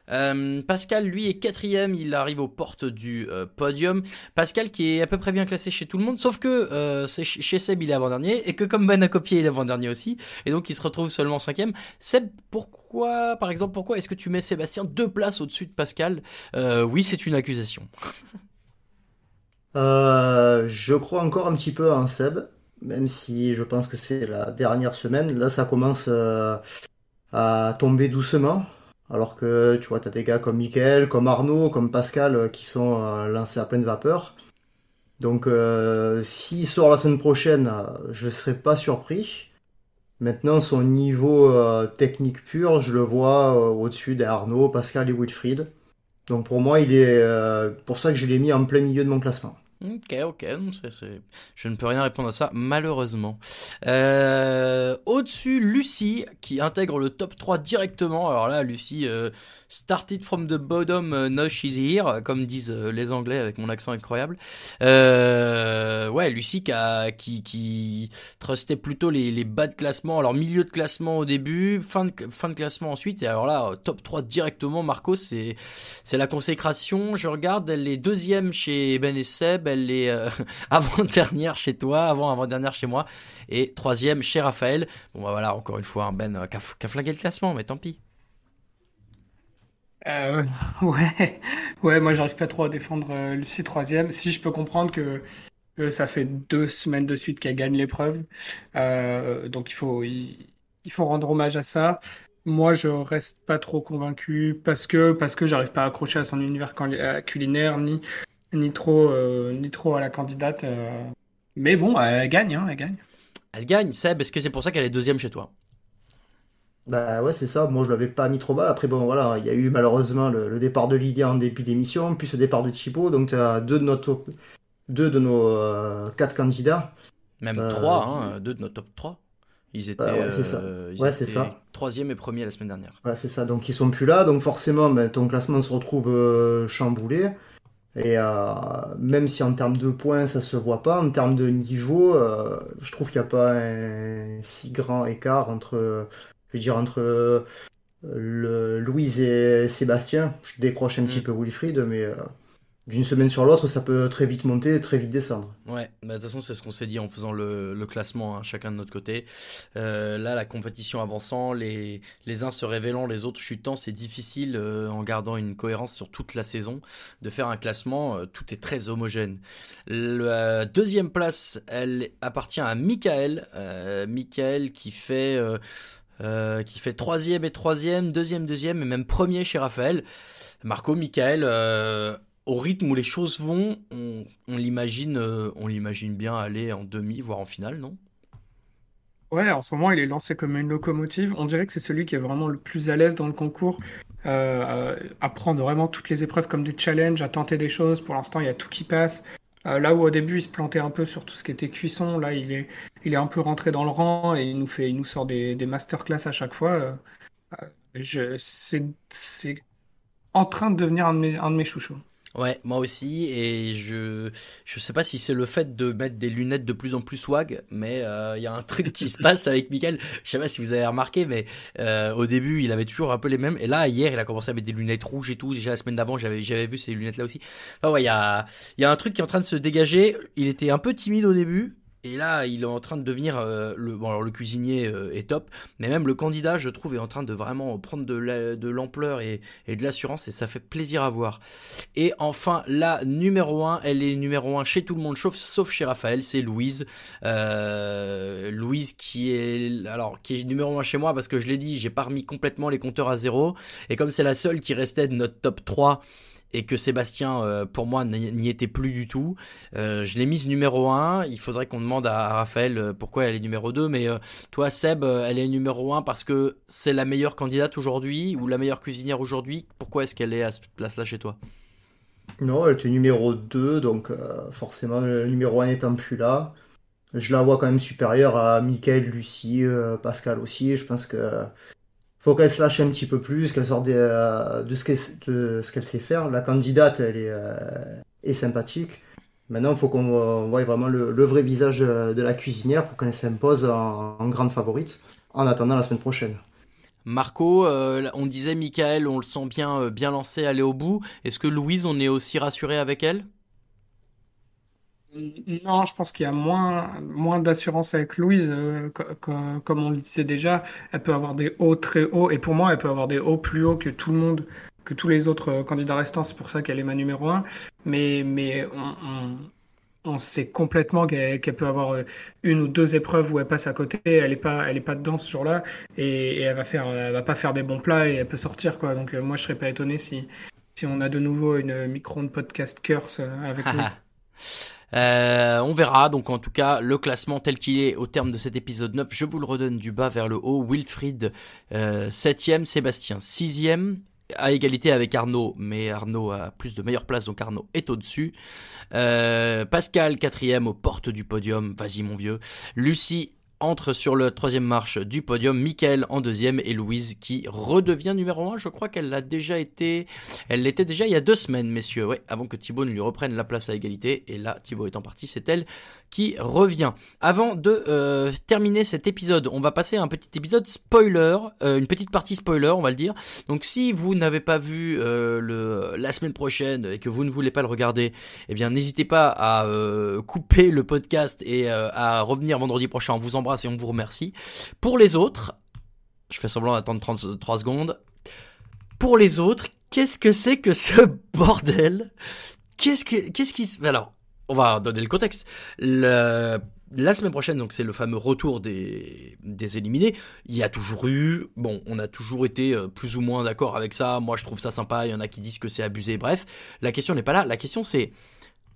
H: Euh, Pascal, lui, est quatrième. Il arrive aux portes du euh, podium. Pascal qui est à peu près bien classé chez tout le monde, sauf que euh, chez Seb, il est avant-dernier, et que comme Ben a copié, il est avant-dernier aussi, et donc il se retrouve seulement cinquième. Seb, pourquoi, par exemple, pourquoi est-ce que tu mets Sébastien deux places au-dessus de Pascal? Euh, Oui, c'est une accusation.
J: Euh, je crois encore un petit peu en Seb, même si je pense que c'est la dernière semaine. Là, ça commence euh, à tomber doucement. Alors que tu vois, tu as des gars comme Michael, comme Arnaud, comme Pascal euh, qui sont euh, lancés à pleine vapeur. Donc, euh, s'il sort la semaine prochaine, euh, je ne serais pas surpris. Maintenant, son niveau euh, technique pur, je le vois au-dessus d'Arnaud, Pascal et Wilfried. Donc pour moi, il est pour ça que je l'ai mis en plein milieu de mon classement.
H: Ok, ok, non, je ne peux rien répondre à ça, malheureusement. Euh, au-dessus, Lucie, qui intègre le top 3 directement. Alors là, Lucie, euh, started from the bottom, uh, now she's here, comme disent euh, les Anglais avec mon accent incroyable. Euh, ouais, Lucie qui, a- qui, qui trustait plutôt les, les bas de classement. Alors milieu de classement au début, fin de, fin de classement ensuite. Et alors là, top 3 directement, Marco, c'est, la consécration. Je regarde, elle est deuxième chez Ben et Seb, elle est euh, avant-dernière chez toi, avant-avant-dernière chez moi, et troisième chez Raphaël. Bon bah voilà, encore une fois, un Ben euh, qui a, flingué le classement, mais tant pis.
I: Euh, ouais, ouais, moi j'arrive pas trop à défendre euh, Lucie troisième. Si je peux comprendre que, que ça fait deux semaines de suite qu'elle gagne l'épreuve, euh, donc il faut il, faut rendre hommage à ça. Moi, je reste pas trop convaincu parce que parce que j'arrive pas à accrocher à son univers cul- euh, culinaire ni ni trop euh, ni trop à la candidate. euh. Mais bon, elle gagne, hein, elle gagne.
H: Elle gagne, Seb, est-ce que c'est pour ça qu'elle est deuxième chez toi?
J: Bah ouais, c'est ça. Moi, je l'avais pas mis trop bas. Après, bon, voilà, il y a eu malheureusement le, le départ de Lydia en début d'émission, puis le départ de Thibaut. Donc, tu as deux de nos, top- deux de nos euh, quatre candidats.
H: Même
J: Euh,
H: trois, hein, deux de notre top 3. Ils étaient,
J: Bah ouais, c'est ça.
H: euh, ils
J: Ouais,
H: étaient
J: ça.
H: troisième et premier la semaine dernière.
J: Voilà, c'est ça. Donc, ils sont plus là. Donc, forcément, ben, ton classement se retrouve euh, chamboulé. Et euh, même si en termes de points, ça se voit pas, en termes de niveau, euh, je trouve qu'il n'y a pas un si grand écart entre, je veux dire, entre euh, le, Louise et Sébastien. Je décroche un petit peu Wilfried, mais euh, d'une semaine sur l'autre, ça peut très vite monter et très vite descendre.
H: Ouais, bah, de toute façon, c'est ce qu'on s'est dit en faisant le, le classement, hein, chacun de notre côté. Euh, là, la compétition avançant, les, les uns se révélant, les autres chutant, c'est difficile, euh, en gardant une cohérence sur toute la saison, de faire un classement, euh, tout est très homogène. La deuxième place, elle appartient à Michael. Michael qui fait... euh, qui fait troisième et troisième, deuxième, deuxième et même premier chez Raphaël. Marco, Michael, euh, au rythme où les choses vont, on, on l'imagine, euh, on l'imagine bien aller en demi, voire en finale, non?
I: Ouais, en ce moment, il est lancé comme une locomotive. On dirait que c'est celui qui est vraiment le plus à l'aise dans le concours, à prendre vraiment toutes les épreuves comme des challenges, à tenter des choses. Pour l'instant, il y a tout qui passe. Euh, là où au début, il se plantait un peu sur tout ce qui était cuisson, là, il est, il est un peu rentré dans le rang et il nous fait, il nous sort des, des masterclass à chaque fois. Euh, euh, je, c'est, c'est en train de devenir un de mes, un de mes chouchous.
H: Ouais, moi aussi, et je je sais pas si c'est le fait de mettre des lunettes de plus en plus swag, mais euh, il y a un truc qui se passe avec Michael. Je sais pas si vous avez remarqué, mais euh, au début, il avait toujours un peu les mêmes, et là hier, il a commencé à mettre des lunettes rouges et tout. Déjà la semaine d'avant, j'avais j'avais vu ces lunettes là aussi. Enfin ouais, il y a il y a un truc qui est en train de se dégager. Il était un peu timide au début. Et là, il est en train de devenir euh, le bon alors le cuisinier euh, est top, mais même le candidat, je trouve, est en train de vraiment prendre de la- de l'ampleur et, et de l'assurance et ça fait plaisir à voir. Et enfin, la numéro 1, elle est numéro 1 chez tout le monde, sauf, sauf chez Raphaël, c'est Louise. Euh, Louise qui est alors qui est numéro 1 chez moi parce que je l'ai dit, j'ai pas remis complètement les compteurs à zéro et comme c'est la seule qui restait de notre top 3 et que Sébastien, euh, pour moi, n'y était plus du tout. Euh, je l'ai mise numéro 1. Il faudrait qu'on demande à, Raphaël euh, pourquoi elle est numéro 2. Mais toi, Seb, elle est numéro 1 parce que c'est la meilleure candidate aujourd'hui ou la meilleure cuisinière aujourd'hui. Pourquoi est-ce qu'elle est à cette place-là chez toi?
J: Non, elle était numéro 2, donc forcément le numéro 1 étant plus là. Je la vois quand même supérieure à Mickaël, Lucie, Pascal aussi. Je pense que faut qu'elle se lâche un petit peu plus, qu'elle sorte euh, de ce qu'elle sait faire. La candidate, elle est, euh, sympathique. Maintenant, il faut qu'on voie vraiment le, vrai visage de, la cuisinière pour qu'elle s'impose en, en grande favorite en attendant la semaine prochaine.
H: Marco, euh, on disait Michael, on le sent bien, bien lancé, aller au bout. Est-ce que Louise, on est aussi rassuré avec elle?
I: Non, je pense qu'il y a moins, moins d'assurance avec Louise. euh, co- co- comme on le disait déjà, elle peut avoir des hauts très hauts. Et pour moi, elle peut avoir des hauts plus hauts que tout le monde, que tous les autres euh, candidats restants. C'est pour ça qu'elle est ma numéro un. Mais, mais on, on, on sait complètement qu'elle qu'elle peut avoir euh, une ou deux épreuves où elle passe à côté. Elle est pas, elle est pas dedans ce jour-là. Et, et elle va faire, elle va pas faire des bons plats et elle peut sortir, quoi. Donc, euh, moi, je serais pas étonné si, si on a de nouveau une micro-ondes podcast curse avec Louise.
H: Euh, on verra. Donc en tout cas, le classement tel qu'il est au terme de cet épisode 9, je vous le redonne du bas vers le haut. Wilfried, euh, 7ème, Sébastien 6ème, à égalité avec Arnaud, mais Arnaud a plus de meilleure place, donc Arnaud est au-dessus. Euh, Pascal, quatrième aux portes du podium, vas-y mon vieux. Lucie entre sur le troisième marche du podium, Mickaël en deuxième et Louise qui redevient numéro un. Je crois qu'elle l'a déjà été, elle l'était déjà il y a deux semaines, messieurs, ouais, avant que Thibaut ne lui reprenne la place à égalité. Et là, Thibaut étant parti, c'est elle qui revient. Avant de euh, terminer cet épisode, on va passer à un petit épisode spoiler, euh, une petite partie spoiler, on va le dire. Donc si vous n'avez pas vu euh, la semaine prochaine et que vous ne voulez pas le regarder, eh bien n'hésitez pas à couper le podcast et à revenir vendredi prochain. On vous embrasse et on vous remercie. Pour les autres, je fais semblant d'attendre 33 secondes. Pour les autres, qu'est-ce que c'est que ce bordel? Qu'est-ce que qu'est-ce qui alors on va donner le contexte. La semaine prochaine, donc c'est le fameux retour des, des éliminés. Il y a toujours eu, bon, on a toujours été euh, plus ou moins d'accord avec ça. Moi, je trouve ça sympa. Il y en a qui disent que c'est abusé. Bref, la question n'est pas là. La question c'est,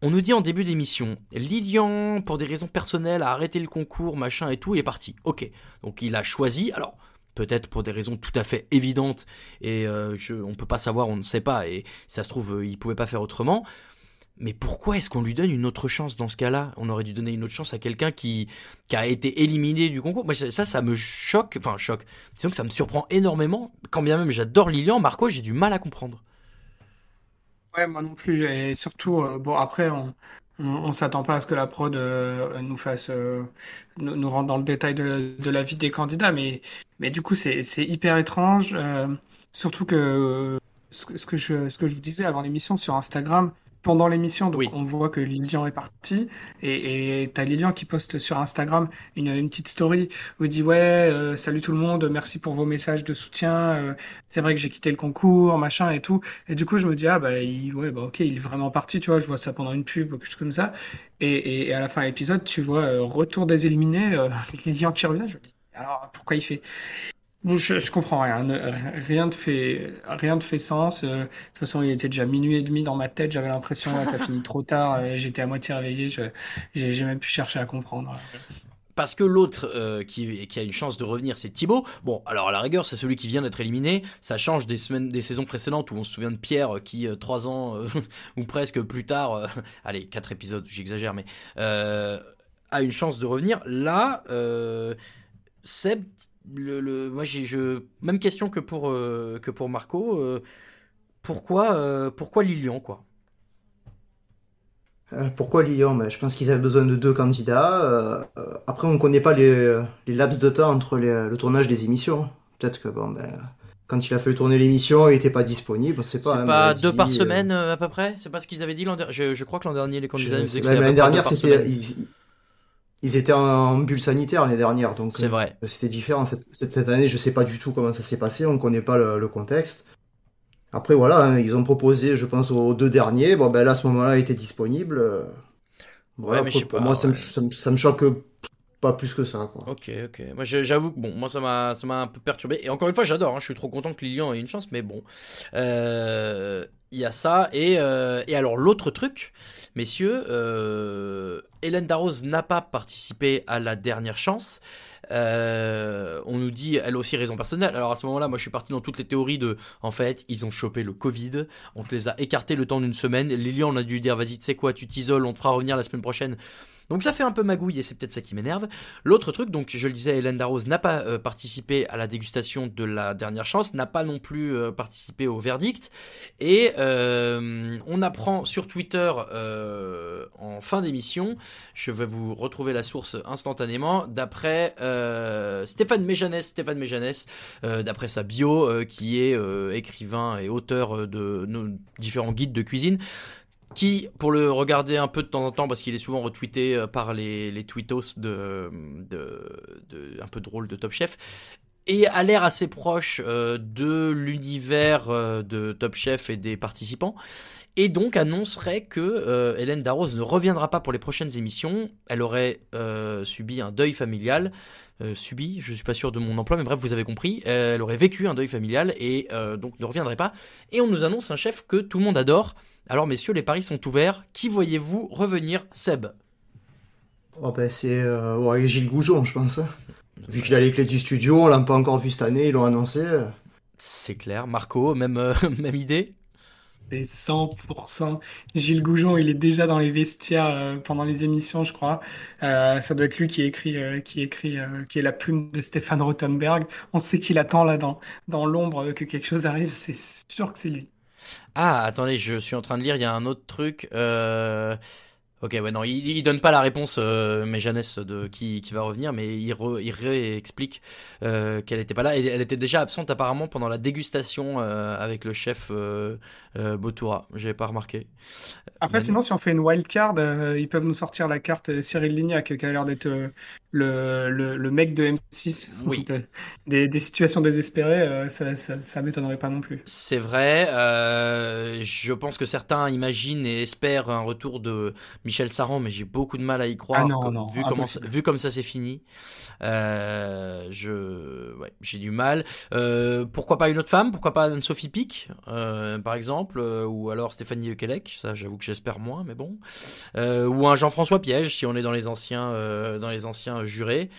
H: on nous dit en début d'émission, Lilian, pour des raisons personnelles, a arrêté le concours, machin et tout, il est parti. Ok, donc il a choisi. Alors. Peut-être pour des raisons tout à fait évidentes et euh, on peut pas savoir, on ne sait pas et ça se trouve euh, il pouvait pas faire autrement. Mais pourquoi est-ce qu'on lui donne une autre chance dans ce cas-là? On aurait dû donner une autre chance à quelqu'un qui, a été éliminé du concours. Moi, ça, ça, ça me choque. Enfin, choque. Disons que ça me surprend énormément. Quand bien même j'adore Lilian, Marco, j'ai du mal à comprendre.
I: Ouais, moi non plus. Et surtout, euh, bon, après, on, on, s'attend pas à ce que la prod euh, nous fasse, euh, nous, nous rentre dans le détail de, de la vie des candidats, mais, mais du coup, c'est, c'est hyper étrange. surtout que ce, que ce que je, ce que je vous disais avant l'émission sur Instagram, pendant l'émission, donc on voit que Lilian est parti, et, t'as Lilian qui poste sur Instagram une, une petite story où il dit ouais, euh, salut tout le monde, merci pour vos messages de soutien. euh, c'est vrai que j'ai quitté le concours, machin et tout. Et du coup, je me dis ah bah il, ouais bah ok, il est vraiment parti, tu vois. Je vois ça pendant une pub ou quelque chose comme ça. Et, et, et à la fin de l'épisode, tu vois euh, retour des éliminés, Lilian qui revient. Je me dis alors pourquoi il fait? Je, comprends rien, ne- rien de fait, rien de fait sens. euh, de toute façon, il était déjà minuit et demi dans ma tête. J'avais l'impression, ouais, ça finit trop tard. euh, J'étais à moitié réveillé. J'ai même pu chercher à comprendre.
H: Parce que l'autre euh, qui, a une chance de revenir, c'est Thibaut. Bon, alors à la rigueur, c'est celui qui vient d'être éliminé. Ça change des semaines, des saisons précédentes où on se souvient de Pierre qui trois ans ou presque plus tard, allez quatre épisodes, j'exagère, mais a une chance de revenir. Là, Seb, le, le- moi j'ai je même question que pour euh, que pour Marco. euh, pourquoi euh, pourquoi Lilian quoi?
J: Euh, pourquoi Lyon Ben, Je pense qu'ils avaient besoin de deux candidats. Après, on ne connaît pas les, les laps de temps entre les- le tournage des émissions. Peut-être que bon, ben, quand il a fallu tourner l'émission, il n'était pas disponible. C'est pas, hein,
H: pas deux
J: dit,
H: par semaine euh, à peu près? C'est pas ce qu'ils avaient dit l'an dernier je, je crois que l'an dernier les candidats
J: je-
H: nous disaient que c'était à peu
J: L'année dernière, c'était. Ils, étaient en, en bulle sanitaire l'année dernière, donc
H: C'est
J: euh,
H: vrai.
J: C'était différent. Cette, cette, cette année, je sais pas du tout comment ça s'est passé. On ne connaît pas le, le contexte. Après, voilà, hein, ils ont proposé, je pense, aux deux derniers. Bon, ben là, à ce moment-là, il était disponible. Euh, voilà,
H: Ouais, mais je sais
J: pour
H: pas,
J: moi, ça, me, ça, me, ça me choque pas plus que ça. Quoi.
H: Ok, ok. Moi, j'avoue que bon, moi, ça m'a, ça m'a un peu perturbé. Et encore une fois, j'adore. hein, je suis trop content que Lilian ait une chance, mais bon, Euh, il y a ça. Et, euh, et alors, l'autre truc, messieurs, euh, Hélène Darroze n'a pas participé à la dernière chance. Euh, on nous dit, elle a aussi raison personnelle. Alors à ce moment-là, moi je suis parti dans toutes les théories de, en fait, ils ont chopé le Covid, on te les a écartés le temps d'une semaine. Lilian, on a dû dire, vas-y, tu sais quoi, tu t'isoles, on te fera revenir la semaine prochaine. Donc ça fait un peu magouille et c'est peut-être ça qui m'énerve. L'autre truc, donc je le disais, Hélène Darroze n'a pas euh, participé à la dégustation de la dernière chance, n'a pas non plus euh, participé au verdict. Et euh, on apprend sur Twitter en fin d'émission, je vais vous retrouver la source instantanément, d'après Stéphane Méjanès, Stéphane Méjanès, d'après sa bio, qui est écrivain et auteur de nos différents guides de cuisine qui, pour le regarder un peu de temps en temps, parce qu'il est souvent retweeté euh, par les, les tweetos de, un peu drôle de Top Chef, et a l'air assez proche euh, de l'univers euh, de Top Chef et des participants, et donc annoncerait que Hélène Darroze ne reviendra pas pour les prochaines émissions. Elle aurait subi un deuil familial. Subi, je suis pas sûr de mon emploi, mais bref, vous avez compris. Elle aurait vécu un deuil familial et donc ne reviendrait pas. Et on nous annonce un chef que tout le monde adore. Alors messieurs, les paris sont ouverts. Qui voyez-vous revenir Seb?
J: Oh ben c'est euh, ouais, Gilles Goujon, je pense. hein. Vu qu'il a les clés du studio, on l'a pas encore vu cette année, ils l'ont annoncé.
H: C'est clair. Marco, même, euh, même idée?
I: C'est 100%. Gilles Goujon, il est déjà dans les vestiaires euh, pendant les émissions, je crois. Euh, ça doit être lui qui écrit, euh, qui écrit, euh, qui est la plume de Stéphane Rothenberg. On sait qu'il attend là dans, dans l'ombre que quelque chose arrive. C'est sûr que c'est lui.
H: Ah, attendez, je suis en train de lire, il y a un autre truc. Euh... Ok, ouais, non, il, il donne pas la réponse, euh, mais Jeannès, de qui, qui va revenir, mais il, re- il réexplique euh, qu'elle était pas là. Et elle était déjà absente apparemment pendant la dégustation euh, avec le chef euh, euh, Botoura. J'avais pas remarqué.
I: Après, sinon, si on fait une wild card, euh, ils peuvent nous sortir la carte euh, Cyril Lignac, qui a l'air d'être euh, le, le, le mec de M6.
H: Oui.
I: De- des, des situations désespérées, euh, ça, ça, ça m'étonnerait pas non plus.
H: C'est vrai. euh, je pense que certains imaginent et espèrent un retour de Michel Saran, mais j'ai beaucoup de mal à y croire.
I: Ah non,
H: comme-
I: non,
H: vu, comment,
I: impossible.
H: vu comme ça c'est fini, euh, je, ouais, j'ai du mal. Euh, pourquoi pas une autre femme? Pourquoi pas Anne-Sophie Pic, euh, par exemple, euh, ou alors Stéphanie Lequelec Ça, j'avoue que j'espère moins, mais bon. Euh, ou un Jean-François Piège, si on est dans les anciens, euh, dans les anciens jurés.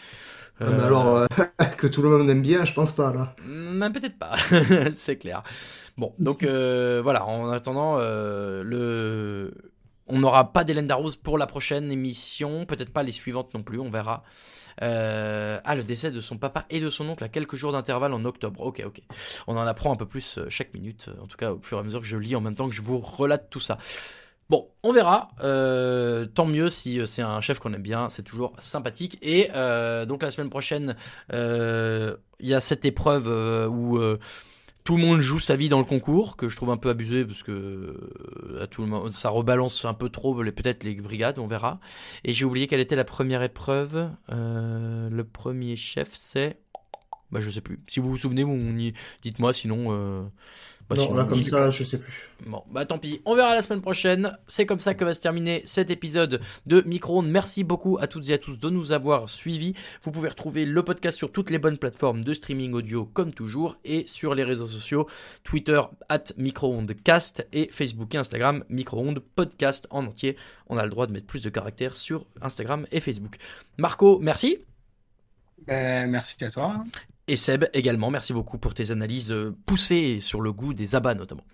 J: Ah, mais alors, euh, que tout le monde aime bien, je pense pas là.
H: Mais peut-être pas, c'est clair. Bon, donc euh, voilà, en attendant, euh, le... on n'aura pas d'Hélène Darroze pour la prochaine émission, peut-être pas les suivantes non plus, on verra. Euh, Ah, le décès de son papa et de son oncle à quelques jours d'intervalle en octobre. Ok, ok. On en apprend un peu plus euh, chaque minute, euh, en tout cas au fur et à mesure que je lis en même temps que je vous relate tout ça. Bon, on verra. Tant mieux si c'est un chef qu'on aime bien, c'est toujours sympathique. Et donc la semaine prochaine, il y a cette épreuve où tout le monde joue sa vie dans le concours, que je trouve un peu abusé parce que euh, à tout le monde, ça rebalance un peu trop peut-être les brigades, on verra. Et j'ai oublié quelle était la première épreuve. Euh, le premier chef, c'est, bah je sais plus. Si vous vous souvenez, vous dites-moi. Sinon. euh, bah,
J: non,
H: sinon,
J: là comme
H: je-
J: ça, je sais plus.
H: Bon, bah tant pis, on verra la semaine prochaine. C'est comme ça que va se terminer cet épisode de Micro-ondes. Merci beaucoup à toutes et à tous de nous avoir suivis. Vous pouvez retrouver le podcast sur toutes les bonnes plateformes de streaming audio comme toujours et sur les réseaux sociaux Twitter at microondecast et Facebook et Instagram microondes podcast en entier. On a le droit de mettre plus de caractères sur Instagram et Facebook. Marco, merci.
I: Ben, merci à toi.
H: Et Seb également, merci beaucoup pour tes analyses euh, poussées sur le goût des abats notamment.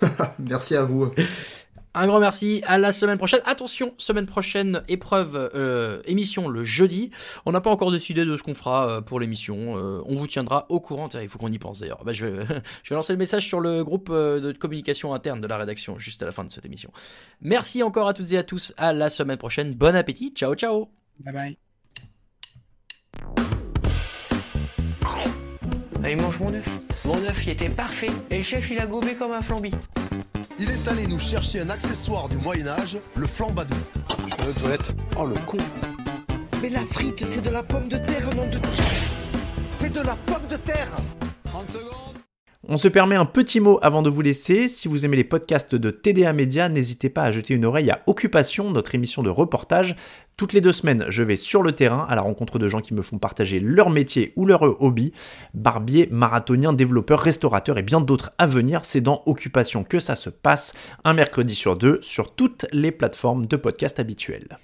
J: Merci à vous.
H: Un grand merci, à la semaine prochaine. Attention, semaine prochaine, épreuve, euh, émission le jeudi. On n'a pas encore décidé de ce qu'on fera euh, pour l'émission. Euh, on vous tiendra au courant. Il faut qu'on y pense d'ailleurs. Bah, je, vais, je vais lancer le message sur le groupe euh, de communication interne de la rédaction juste à la fin de cette émission. Merci encore à toutes et à tous. À la semaine prochaine. Bon appétit. Ciao, ciao.
I: Bye bye.
A: Allez, mange mon œuf. Mon œuf, il était parfait. Et le chef, il a gobé comme un flambi.
B: Il est allé nous chercher un accessoire du Moyen-Âge, le flambadou.
C: Je vais aux toilettes. Oh le con.
D: Mais la frite, c'est de la pomme de terre, nom de... C'est de la pomme de terre
C: 30 secondes.
N: On se permet un petit mot avant de vous laisser. Si vous aimez les podcasts de TDA Média, n'hésitez pas à jeter une oreille à Occupation, notre émission de reportage. Toutes les deux semaines, je vais sur le terrain à la rencontre de gens qui me font partager leur métier ou leur hobby. Barbier, marathonien, développeur, restaurateur et bien d'autres à venir. C'est dans Occupation que ça se passe, un mercredi sur deux, sur toutes les plateformes de podcast habituelles.